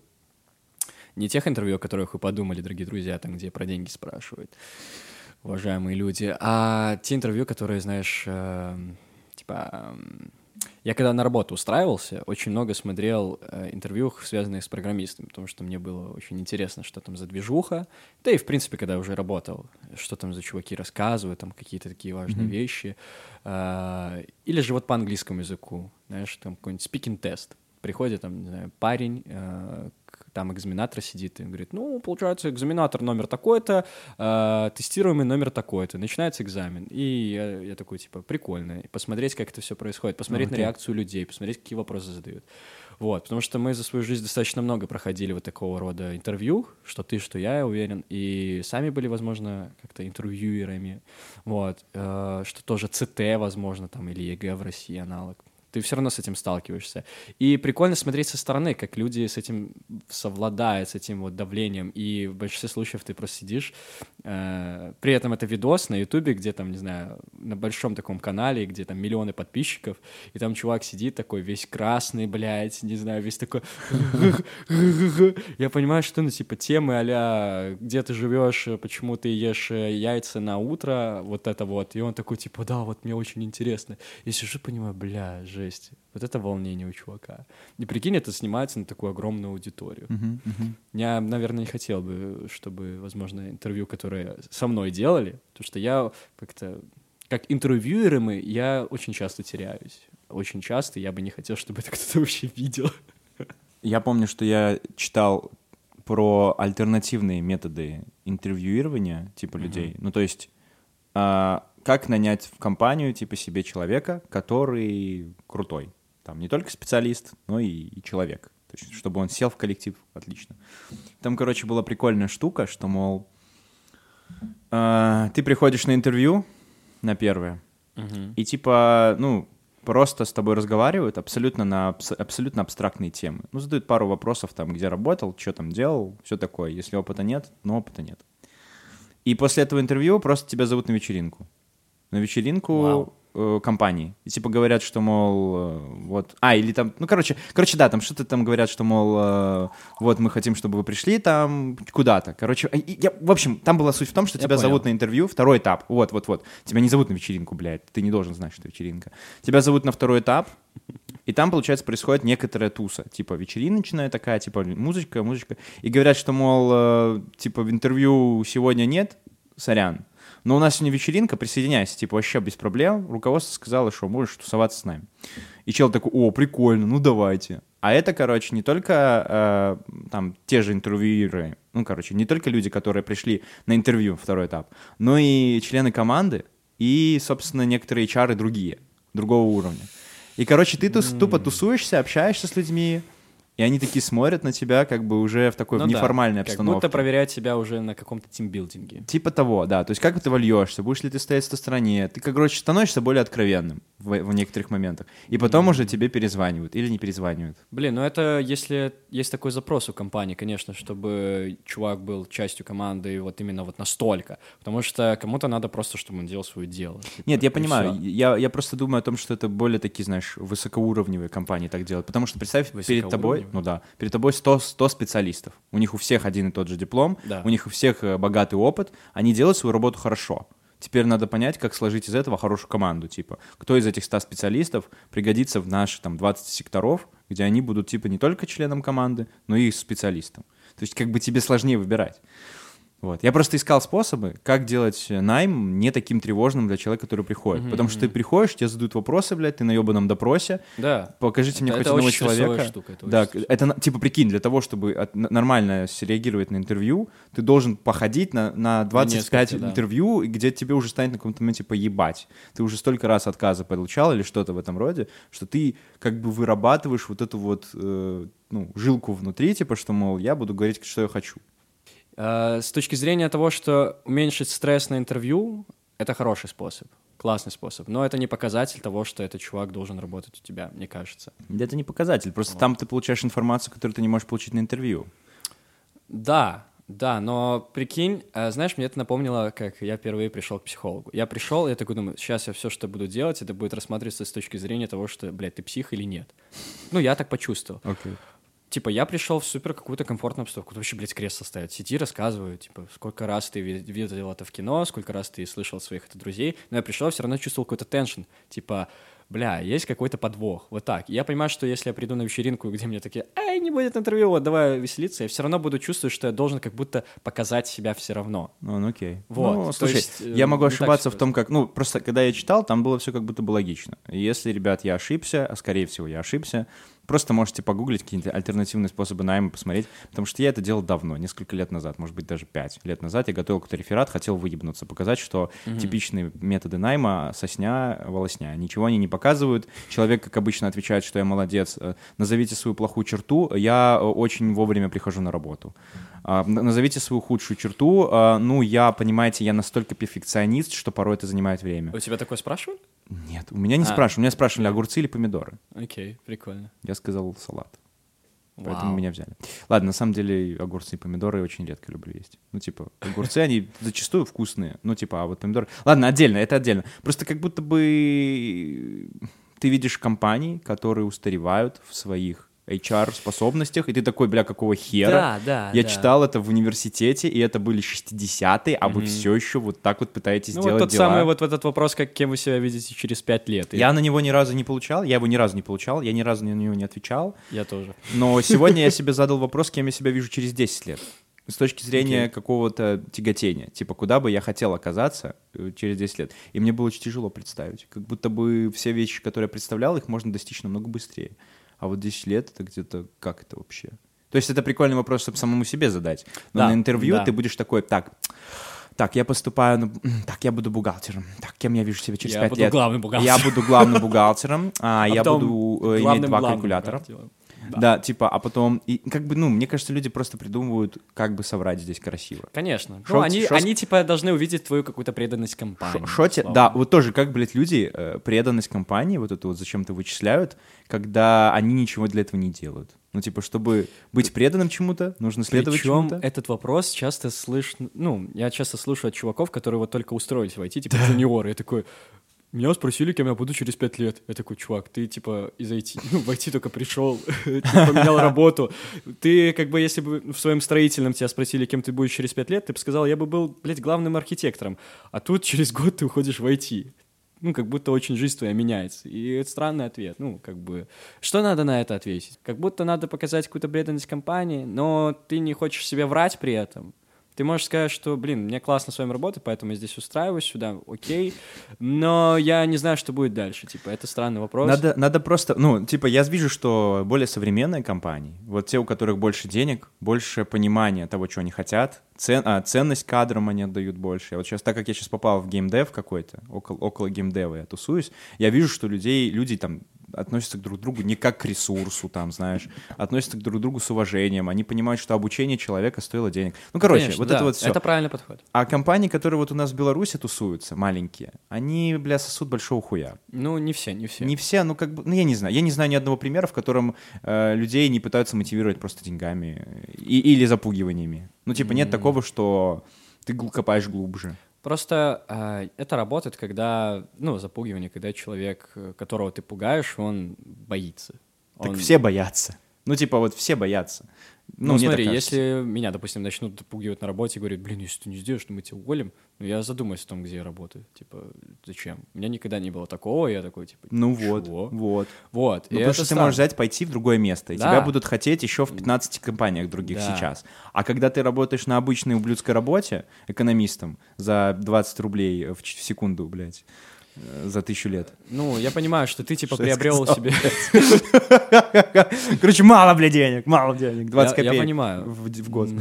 B: Не тех интервью, о которых вы подумали, дорогие друзья, там, где про деньги спрашивают, уважаемые люди, а те интервью, которые, знаешь, э, типа... эм, Я когда на работу устраивался, очень много смотрел э, интервью, связанных с программистами, потому что мне было очень интересно, что там за движуха. Да и, в принципе, когда уже работал, что там за чуваки рассказывают, там какие-то такие важные вещи. А, Или же вот по английскому языку, знаешь, там какой-нибудь speaking тест. Приходит там, не знаю, парень, э, там экзаменатор сидит и говорит, ну, получается, экзаменатор номер такой-то, э, тестируемый номер такой-то. Начинается экзамен. И я, я такой, типа, прикольно. И посмотреть, как это все происходит, посмотреть на
A: окей.
B: реакцию людей, посмотреть, какие вопросы задают. Вот, потому что мы за свою жизнь достаточно много проходили вот такого рода интервью, что ты, что я, я уверен, и сами были, возможно, как-то интервьюерами, вот, э, что тоже ЦТ, возможно, там, или ЕГЭ в России аналог. Ты все равно с этим сталкиваешься. И прикольно смотреть со стороны, как люди с этим совладают, с этим вот давлением. И в большинстве случаев ты просто сидишь. э, при этом это видос на Ютубе, где там, не знаю, на большом таком канале, где там миллионы подписчиков, и там чувак сидит такой весь красный, блядь, не знаю, весь такой... Я понимаю, что, ну, типа, темы а где ты живешь, почему ты ешь э, яйца на утро, вот это вот. И он такой, типа, да, вот мне очень интересно. И сижу, понимаю, бля, жесть. Вот это волнение у чувака. И прикинь, это снимается на такую огромную аудиторию.
A: Мгм, мгм.
B: Я, наверное, не хотел бы, чтобы, возможно, интервью, которые со мной делали, потому что я как-то, как интервьюеры мы, я очень часто теряюсь. Очень часто я бы не хотел, чтобы это кто-то вообще видел.
A: Я помню, что я читал про альтернативные методы интервьюирования типа людей. Ну, то есть, а, как нанять в компанию типа себе человека, который крутой. Там не только специалист, но и, и человек. То есть, чтобы он сел в коллектив отлично. Там, короче, была прикольная штука, что, мол, а, ты приходишь на интервью, на первое, и типа, ну, просто с тобой разговаривают абсолютно на абс- абсолютно абстрактные темы. Ну, задают пару вопросов там, где работал, что там делал, все такое. Если опыта нет, ну, опыта нет. И после этого интервью просто тебя зовут на вечеринку. На вечеринку
B: Вау.
A: э, компании. И типа говорят, что, мол, э, вот... А, или там... Ну, короче, короче, да, там что-то там говорят, что, мол, э, вот мы хотим, чтобы вы пришли там куда-то. Короче, я, в общем, там была суть в том, что
B: Я
A: тебя
B: понял.
A: зовут на интервью, второй этап. Вот, вот, вот. Тебя не зовут на вечеринку, блядь. Ты не должен знать, что это вечеринка. Тебя зовут на второй этап, и там, получается, происходит некоторая туса. Типа вечериночная такая, типа музычка, музычка. И говорят, что, мол, э, типа в интервью сегодня нет, сорян. Но у нас сегодня вечеринка, присоединяйся, типа вообще без проблем. Руководство сказало, что можешь тусоваться с нами. И чел такой, о, прикольно, ну давайте. А это, короче, не только э, там те же интервьюеры, ну, короче, не только люди, которые пришли на интервью, второй этап, но и члены команды и, собственно, некоторые HR другие, другого уровня. И, короче, ты тус- тупо тусуешься, общаешься с людьми, и они такие смотрят на тебя как бы уже в такой в
B: Ну да,
A: неформальной
B: Как
A: обстановке.
B: будто проверяют себя уже на каком-то тимбилдинге.
A: Типа того, да. То есть как ты вольешься, будешь ли ты стоять в той стороне. Ты, как, короче, становишься более откровенным в, в некоторых моментах. И потом уже тебе перезванивают или не перезванивают.
B: Блин, ну это если есть такой запрос у компании, конечно, чтобы чувак был частью команды вот именно вот настолько. Потому что кому-то надо просто, чтобы он делал свое дело. типа,
A: Нет, я понимаю. Я, я просто думаю о том, что это более такие, знаешь, высокоуровневые компании так делают. Потому что представь, перед тобой, Ну да, перед тобой 100, 100 специалистов. У них у всех один и тот же диплом,
B: Да.
A: у них у всех э, богатый опыт, они делают свою работу хорошо. Теперь надо понять, как сложить из этого хорошую команду, типа, кто из этих 100 специалистов пригодится в наши там 20 секторов, где они будут типа не только членом команды, но и специалистом. То есть как бы тебе сложнее выбирать. Вот. Я просто искал способы, как делать найм не таким тревожным для человека, который приходит. Потому что ты приходишь, тебе задают вопросы, блядь, ты на ебаном допросе,
B: Да.
A: покажите мне
B: Это-
A: хоть
B: это
A: одного человека.
B: штука, это
A: да,
B: очень
A: это на- типа прикинь, для того, чтобы от- нормально среагировать на интервью, ты должен походить на, на 25
B: несколько, да.
A: интервью, где тебе уже станет на каком-то моменте поебать. Ты уже столько раз отказы получал или что-то в этом роде, что ты как бы вырабатываешь вот эту вот э, ну, жилку внутри, типа, что, мол, я буду говорить, что я хочу.
B: А, С точки зрения того, что уменьшить стресс на интервью, это хороший способ, классный способ. Но это не показатель того, что этот чувак должен работать у тебя, мне кажется.
A: Да Это не показатель, просто там ты получаешь информацию, которую ты не можешь получить на интервью.
B: Да, Да, но прикинь, а, знаешь, мне это напомнило, как я впервые пришел к психологу. Я пришел, я такой думаю, сейчас я все, что буду делать, это будет рассматриваться с точки зрения того, что, блядь, ты псих или нет. Ну, я так почувствовал.
A: Окей.
B: Типа, я пришел в супер какую-то комфортную обстановку. Тут вообще, блядь, кресло ставят. Сиди, рассказываю, типа, сколько раз ты ви- видел это в кино, сколько раз ты слышал от своих это друзей. Но я пришел, все равно чувствовал какой-то теншн. Типа, бля, есть какой-то подвох. Вот так. И я понимаю, что если я приду на вечеринку, где мне такие, эй, не будет интервью, вот давай веселиться, я все равно буду чувствовать, что я должен как будто показать себя все равно.
A: Ну, ну, окей.
B: Вот,
A: Ну, слушай,
B: есть, э,
A: я могу
B: так
A: ошибаться в том, как... Ну, просто когда я читал, там было все как будто бы логично. Если, ребят, я ошибся, а скорее всего я ошибся, просто можете погуглить какие-то альтернативные способы найма, посмотреть, потому что я это делал давно, несколько лет назад, может быть, даже пять лет назад. Я готовил какой-то реферат, хотел выебнуться, показать, что типичные методы найма сосня, волосня. Ничего они не показывают. Человек, как обычно, отвечает, что я молодец. Э, Назовите свою плохую черту. Я э, очень вовремя прихожу на работу. А, Назовите свою худшую черту. А, Ну, я, понимаете, я настолько перфекционист, что порой это занимает время.
B: У тебя такое спрашивали?
A: Нет, у меня не
B: А.
A: спрашивали. Меня спрашивали, огурцы или помидоры.
B: Окей, прикольно.
A: Я сказал салат. Поэтому
B: Вау.
A: меня взяли. Ладно, на самом деле огурцы и помидоры очень редко люблю есть. Ну, типа, огурцы, они зачастую вкусные. Ну, типа, а вот помидоры... Ладно, отдельно, это отдельно. Просто как будто бы ты видишь компании, которые устаревают в своих HR-способностях, и ты такой, бля, какого хера?
B: Да, да,
A: Я
B: да.
A: читал это в университете, и это были 60-е, а вы все еще вот так вот пытаетесь
B: Ну, вот
A: делать
B: тот
A: дела.
B: самый вот этот вопрос, как кем вы себя видите через пять лет. И
A: Я на него ни разу не получал, я его ни разу не получал, я ни разу на него не отвечал.
B: Я тоже.
A: Но сегодня я [LAUGHS] себе задал вопрос, кем я себя вижу через 10 лет. С точки зрения
B: Окей.
A: какого-то тяготения. Типа, куда бы я хотел оказаться э, через 10 лет. И мне было очень тяжело представить. Как будто бы все вещи, которые я представлял, их можно достичь намного быстрее. А вот 10 лет это где-то как это вообще? То есть это прикольный вопрос, чтобы самому себе задать. Но
B: Да,
A: на интервью
B: да.
A: ты будешь такой, так, так, я поступаю, на... так, я буду бухгалтером. Так, кем я вижу себя через
B: Я
A: 5
B: буду
A: лет?
B: главным бухгалтером.
A: Я буду главным бухгалтером, [LAUGHS] а,
B: А
A: я буду э, иметь два калькулятора.
B: бухгалтером.
A: Да. типа, а потом, и как бы, ну, мне кажется, люди просто придумывают, как бы соврать здесь красиво.
B: Конечно.
A: Шо-
B: ну, они,
A: шо-
B: они, типа, должны увидеть твою какую-то преданность компании.
A: Шо те-
B: условно.
A: да, вот тоже, как, блядь, люди э, преданность компании, вот это вот зачем-то вычисляют, когда они ничего для этого не делают. Ну, типа, чтобы быть преданным чему-то, нужно следовать
B: Причем
A: чему-то.
B: этот вопрос часто слышно, ну, я часто слушаю от чуваков, которые вот только устроились войти, типа джуниоры. Я такой, меня спросили, кем я буду через пять лет. Я такой, чувак, ты типа из IT, [LAUGHS] ну, в IT только пришел, [LAUGHS] ты поменял работу. Ты как бы, если бы в своем строительном тебя спросили, кем ты будешь через пять лет, ты бы сказал, я бы был, блядь, главным архитектором. А тут через год ты уходишь в IT. Ну, как будто очень жизнь твоя меняется. И это странный ответ. Ну, как бы, что надо на это ответить? Как будто надо показать какую-то преданность компании, но ты не хочешь себе врать при этом. Ты можешь сказать, что, блин, мне классно с вами работать, поэтому я здесь устраиваюсь сюда, окей, но я не знаю, что будет дальше. Типа, это странный вопрос.
A: Надо, надо просто, ну, типа, я вижу, что более современные компании, вот те, у которых больше денег, больше понимания того, что они хотят, цен, а, ценность кадрам они отдают больше. Я Вот сейчас, так как я сейчас попал в геймдев какой-то, около, около геймдева я тусуюсь, я вижу, что людей, люди там относятся к друг другу не как к ресурсу, там, знаешь, относятся к друг другу с уважением, они понимают, что обучение человека стоило денег. Ну, короче,
B: Конечно,
A: вот
B: да,
A: это вот все.
B: Это правильный подход.
A: А компании, которые вот у нас в Беларуси тусуются, маленькие, они, бля, сосут большого хуя.
B: Ну, не все, не все.
A: Не все, ну как бы, ну я не знаю, я не знаю ни одного примера, в котором э, людей не пытаются мотивировать просто деньгами и, или запугиваниями. Ну типа нет такого, что ты копаешь глубже.
B: Просто а, это работает, когда, ну, запугивание, когда человек, э, которого ты пугаешь, он боится.
A: Так
B: Он-
A: все боятся. Ну типа вот все боятся. Ну,
B: Ну, смотри, если меня, допустим, начнут запугивать на работе и говорят, блин, если ты не сделаешь, то мы тебя уволим, ну, я задумаюсь о том, где я работаю. Типа, зачем? У меня никогда не было такого, я такой, типа,
A: Ну вот,
B: чего?
A: вот.
B: Вот.
A: Ну,
B: и
A: потому что ты
B: странно.
A: можешь взять, пойти в другое место, и
B: Да.
A: тебя будут хотеть еще в 15 компаниях других
B: Да.
A: сейчас. А когда ты работаешь на обычной ублюдской работе экономистом за 20 рублей в, в секунду, блядь, за тысячу лет.
B: Ну, я понимаю, что ты, типа,
A: Что
B: приобрел себе... [LAUGHS]
A: Короче, мало, блядь, денег, мало денег, 20
B: Я- я
A: копеек
B: понимаю.
A: В, в год. [LAUGHS]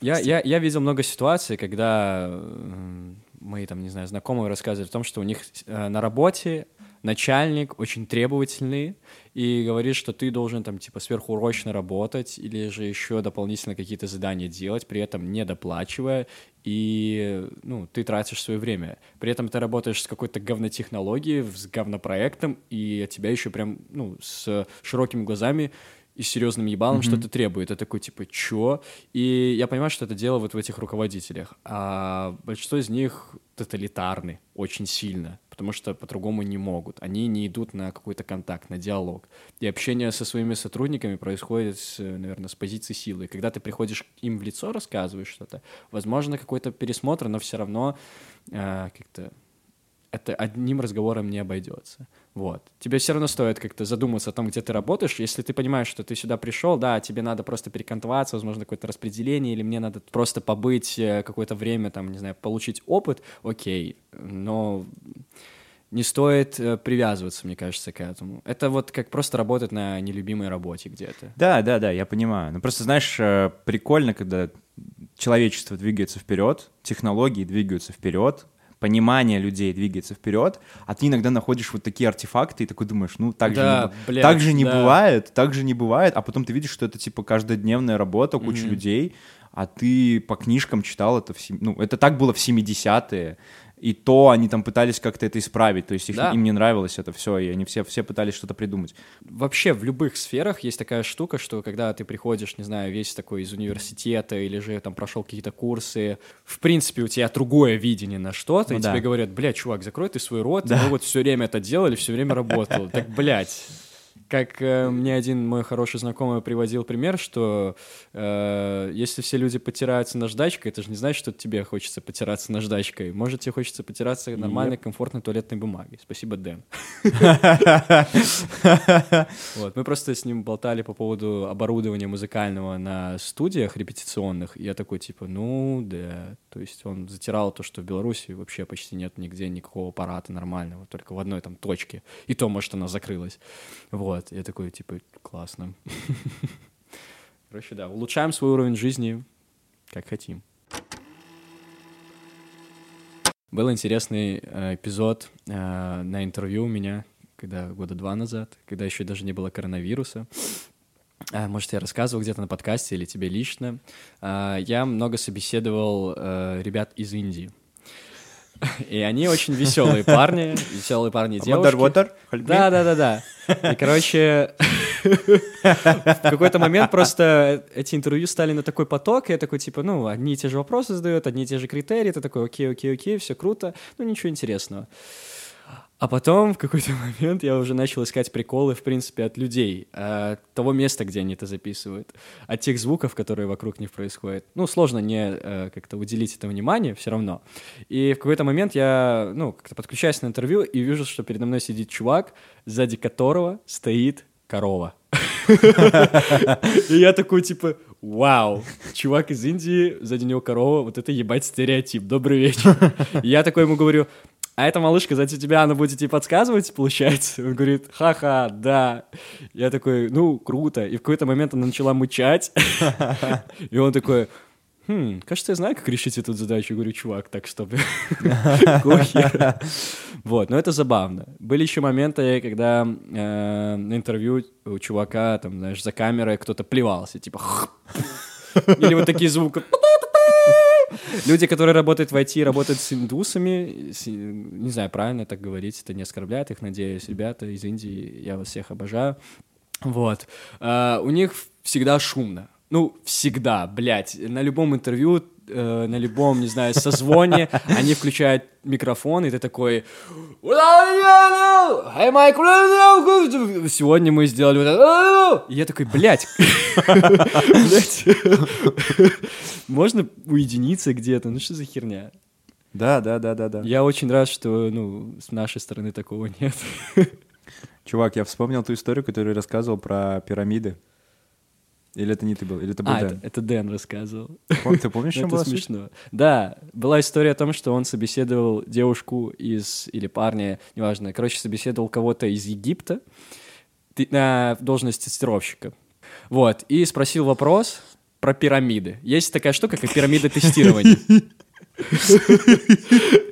B: Я, я, я видел много ситуаций, когда м, мои, там, не знаю, знакомые рассказывали о том, что у них э, на работе начальник очень требовательный и говорит, что ты должен там типа сверхурочно работать или же еще дополнительно какие-то задания делать, при этом не доплачивая, и ну, ты тратишь свое время. При этом ты работаешь с какой-то говнотехнологией, с говнопроектом, и от тебя еще прям ну, с широкими глазами и серьезным ебалом
A: Мгм.
B: что-то требует. Я такой, типа, чё? И я понимаю, что это дело вот в этих руководителях. А большинство из них тоталитарны очень сильно, потому что по-другому не могут. Они не идут на какой-то контакт, на диалог. И общение со своими сотрудниками происходит, с, наверное, с позиции силы. И когда ты приходишь им в лицо, рассказываешь что-то, возможно, какой-то пересмотр, но все равно э, как-то это одним разговором не обойдется. Вот. Тебе все равно стоит как-то задуматься о том, где ты работаешь. Если ты понимаешь, что ты сюда пришел, да, тебе надо просто перекантоваться, возможно, какое-то распределение, или мне надо просто побыть э, какое-то время, там, не знаю, получить опыт, окей. Но не стоит э, привязываться, мне кажется, к этому. Это вот как просто работать на нелюбимой работе где-то.
A: Да, да, да, я понимаю. Ну просто, знаешь, э, прикольно, когда человечество двигается вперед, технологии двигаются вперед, понимание людей двигается вперед, а ты иногда находишь вот такие артефакты и такой думаешь, ну так же,
B: Да,
A: не, бу-
B: блядь,
A: так же не
B: да.
A: бывает, так же не бывает, а потом ты видишь, что это типа каждодневная работа, куча
B: Мгм.
A: людей, а ты по книжкам читал это в ну это так было в 70-е, и то они там пытались как-то это исправить, то есть их-
B: Да.
A: им не нравилось это все, и они все, все пытались что-то придумать.
B: Вообще в любых сферах есть такая штука, что когда ты приходишь, не знаю, весь такой из университета или же там прошел какие-то курсы, в принципе, у тебя другое видение на что-то,
A: Ну
B: и
A: да.
B: тебе говорят, блядь, чувак, закрой ты свой рот,
A: Да.
B: мы вот все время это делали, все время работал. Так, блядь. Как э, мне один мой хороший знакомый приводил пример, что э, если все люди потираются наждачкой, это же не значит, что тебе хочется потираться наждачкой. Может, тебе хочется потираться нормальной, комфортной туалетной бумагой. Спасибо, Дэн. Вот, мы просто с ним болтали по поводу оборудования музыкального на студиях репетиционных. И я такой, типа, ну, да. То есть он затирал то, что в Беларуси вообще почти нет нигде никакого аппарата нормального, только в одной там точке. И то, может, она закрылась. Вот, я такой, типа, классно. [LAUGHS] Короче, да, улучшаем свой уровень жизни, как хотим. Был интересный э, эпизод э, на интервью у меня, когда года два назад, когда еще даже не было коронавируса. А, Может, я рассказывал где-то на подкасте или тебе лично. А, Я много собеседовал э, ребят из Индии. [LAUGHS] И они очень веселые парни, веселые парни и девушки.
A: Water, water,
B: Да, да, да, да. И, короче, [LAUGHS] в какой-то момент просто эти интервью стали на такой поток, и я такой, типа, ну, одни и те же вопросы задают, одни и те же критерии, ты такой, окей, окей, окей, все круто, ну, ничего интересного. А потом в какой-то [LAUGHS] момент я уже начал искать приколы, в принципе, от людей, от того места, где они это записывают, от тех звуков, которые вокруг них происходят. Ну, сложно не э, как-то уделить это внимание все равно. И в какой-то момент я, ну, как-то подключаюсь на интервью и вижу, что передо мной сидит чувак, сзади которого стоит корова. [LAUGHS] И я такой, типа, вау, чувак из Индии, сзади него корова, вот это ебать стереотип, добрый вечер. [LAUGHS] Я такой ему говорю, а эта малышка за тебя, она будет тебе подсказывать, получается? Он говорит, ха-ха, да. Я такой, ну, круто. И в какой-то момент она начала мычать. [LAUGHS] И он такой, хм, кажется, я знаю, как решить эту задачу. Я говорю, чувак, так, [LAUGHS] хера?» Вот, но это забавно. Были еще моменты, когда э, на интервью у чувака, там, знаешь, за камерой кто-то плевался, типа... [LAUGHS] Или вот такие звуки. Люди, которые работают в IT, работают с индусами, с- не знаю, правильно так говорить, это не оскорбляет их, надеюсь, ребята из Индии, я вас всех обожаю. Вот. А, у них всегда шумно. Ну, всегда, блядь. На любом интервью, э, на любом, не знаю, созвоне они включают микрофон, и ты такой... «Hey, Mike, Сегодня мы сделали вот это. И я такой, блядь. Блядь. Можно уединиться где-то? Ну что за херня?
A: Да, да, да, да, да.
B: Я очень рад, что, ну, с нашей стороны такого нет.
A: Чувак, я вспомнил ту историю, которую рассказывал про пирамиды. Или это не ты был? Или это был
B: А,
A: Дэн?
B: это, это Дэн рассказывал.
A: Ты помнишь, чем
B: Это
A: была суть?
B: смешно. Да, была история о том, что он собеседовал девушку из, или парня, неважно, короче, собеседовал кого-то из Египта на должность тестировщика. Вот, и спросил вопрос про пирамиды. Есть такая штука, как пирамида тестирования.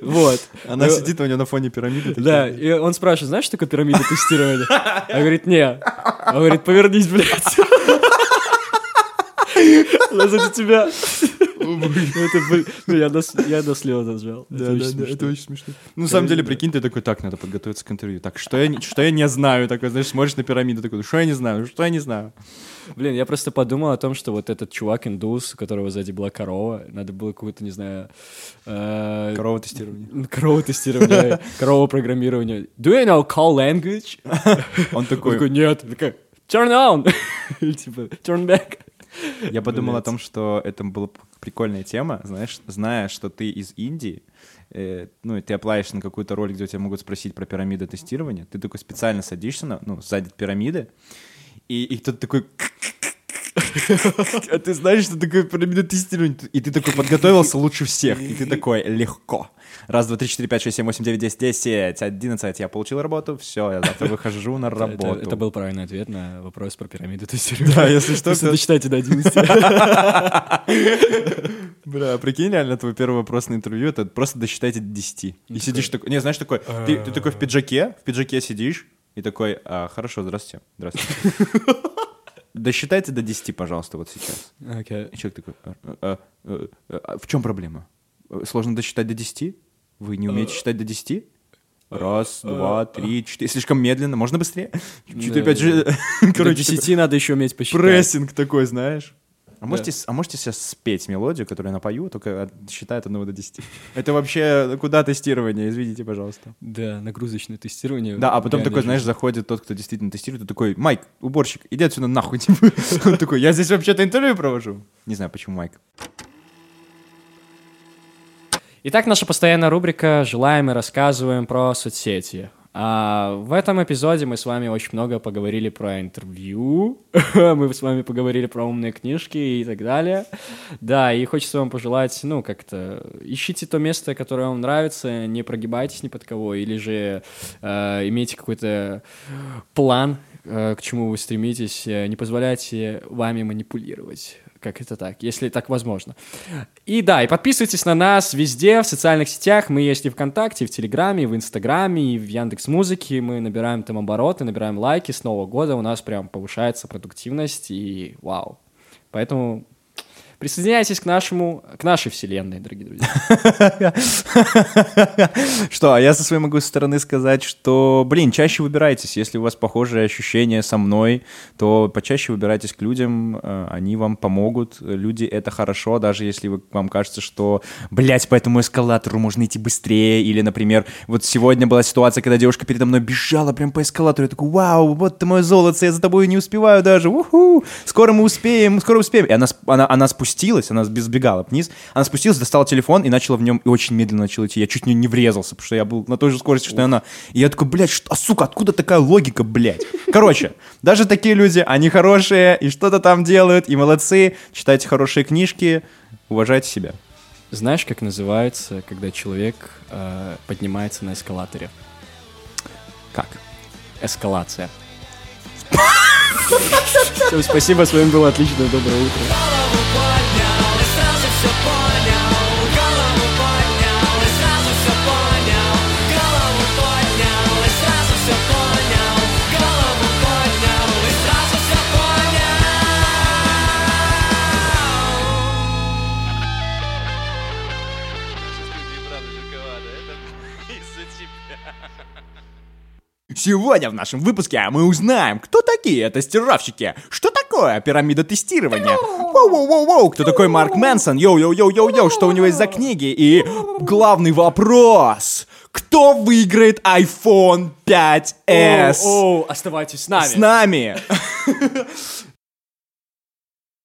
B: Вот.
A: Она сидит у нее на фоне пирамиды.
B: Да, и он спрашивает, знаешь, что такое пирамида тестирования? А говорит, не. А говорит, повернись, блядь. За тебя. Блин, ну, я до с- я до слез отжал.
A: Да, да, это очень смешно. Ну, на самом деле, прикинь, ты такой, так, надо подготовиться к интервью. Так, что я, не- что я не знаю? Такой, знаешь, смотришь на пирамиду, такой, что я не знаю, что я не знаю.
B: Блин, я просто подумал о том, что вот этот чувак индус, у которого сзади была корова, надо было какую-то, не знаю... э,
A: Корова тестирование.
B: Корова тестирование, корова программирование. Do you know call language?
A: Он
B: Он
A: такой,
B: такой, нет. Такая, turn on. [LAUGHS] Типа, turn back.
A: Я подумал о том, что это была прикольная тема, знаешь, зная, что ты из Индии, э, ну, и ты оплаешь на какую-то роль, где у тебя могут спросить про пирамиды тестирования, ты такой специально садишься, на, ну, сзади пирамиды, и, и кто-то такой... А ты знаешь, что такое пирамида тестирования? И ты такой подготовился лучше всех. И ты такой, легко. Раз, два, три, четыре, пять, шесть, семь, восемь, девять, десять, десять, одиннадцать. Я получил работу, все, я завтра выхожу на работу.
B: это был правильный ответ на вопрос про пирамиду [LAUGHS] тестирования.
A: Да, если что, то-
B: дочитайте до 11. [LAUGHS]
A: Бля, прикинь, реально, твой первый вопрос на интервью, это просто досчитайте до 10. И сидишь такой, не, знаешь, такой, ты, ты такой в пиджаке, в пиджаке сидишь, и такой, «А, хорошо, здравствуйте, здравствуйте. [LAUGHS] Досчитайте до 10, пожалуйста, вот сейчас.
B: Окей.
A: И человек такой, «А, а, а, в чем проблема? Сложно досчитать до 10? Вы не умеете считать до 10? Раз, два, три, четыре. Слишком медленно. Можно быстрее? Четыре, пять, шесть.
B: До
A: Короче,
B: 10 надо еще уметь посчитать.
A: прессинг такой, знаешь. А можете, а можете сейчас спеть мелодию, которую я напою, только считая от 1 до 10? [LAUGHS] Это вообще куда тестирование? Извините, пожалуйста.
B: Да, нагрузочное тестирование.
A: Да, а потом такой, знаешь, заходит тот, кто действительно тестирует, и такой, Майк, уборщик, иди отсюда нахуй. [LAUGHS] типа. Он такой, я здесь вообще-то интервью провожу. Не знаю, почему Майк.
B: Итак, наша постоянная рубрика «Желаем и рассказываем про соцсети». А в этом эпизоде мы с вами очень много поговорили про интервью, [LAUGHS] мы с вами поговорили про умные книжки и так далее. Да, и хочется вам пожелать, ну, как-то ищите то место, которое вам нравится, не прогибайтесь ни под кого, или же э, имейте какой-то план, э, к чему вы стремитесь, э, не позволяйте вами манипулировать. Как это так, если так возможно. И да, и подписывайтесь на нас везде, в социальных сетях. Мы есть и ВКонтакте, и в Телеграме, и в Инстаграме, и в Яндекс Музыке. Мы набираем там обороты, набираем лайки. С Нового года у нас прям повышается продуктивность, и вау. Поэтому присоединяйтесь к нашему, к нашей вселенной, дорогие друзья. [LAUGHS]
A: Что, а я со своей могу стороны сказать, что, блин, чаще выбирайтесь. Если у вас похожие ощущения со мной, то почаще выбирайтесь к людям, э, они вам помогут. Люди — это хорошо, даже если вам кажется, что, блядь, по этому эскалатору можно идти быстрее. Или, например, вот сегодня была ситуация, когда девушка передо мной бежала прям по эскалатору. Я такой, вау, вот ты мое золото, я за тобой не успеваю даже. Уху! Скоро мы успеем, скоро успеем. И она, она, она спустилась, она сбегала вниз, она спустилась, достала телефон и начала в нем и очень медленно начала идти. Я чуть не, не врезался, потому что я был на той же скорости, что и она. И я такой, блядь, что, а сука, откуда такая логика, блядь? Короче, даже такие люди, они хорошие и что-то там делают, и молодцы. Читайте хорошие книжки, уважайте себя.
B: Знаешь, как называется, когда человек э, поднимается на эскалаторе?
A: Как?
B: Эскалация. [LAUGHS] Всем спасибо, с вами было отличное доброе утро.
C: Голову поднял и сразу
A: Сегодня в нашем выпуске мы узнаем, кто такие тестировщики, что такое пирамида тестирования, воу-воу-воу-воу, кто такой Марк Мэнсон, йоу-йоу-йоу-йоу-йоу, что у него есть за книги, и главный вопрос, кто выиграет iPhone 5s?
B: Оу, оставайтесь с нами.
A: С нами. [LAUGHS]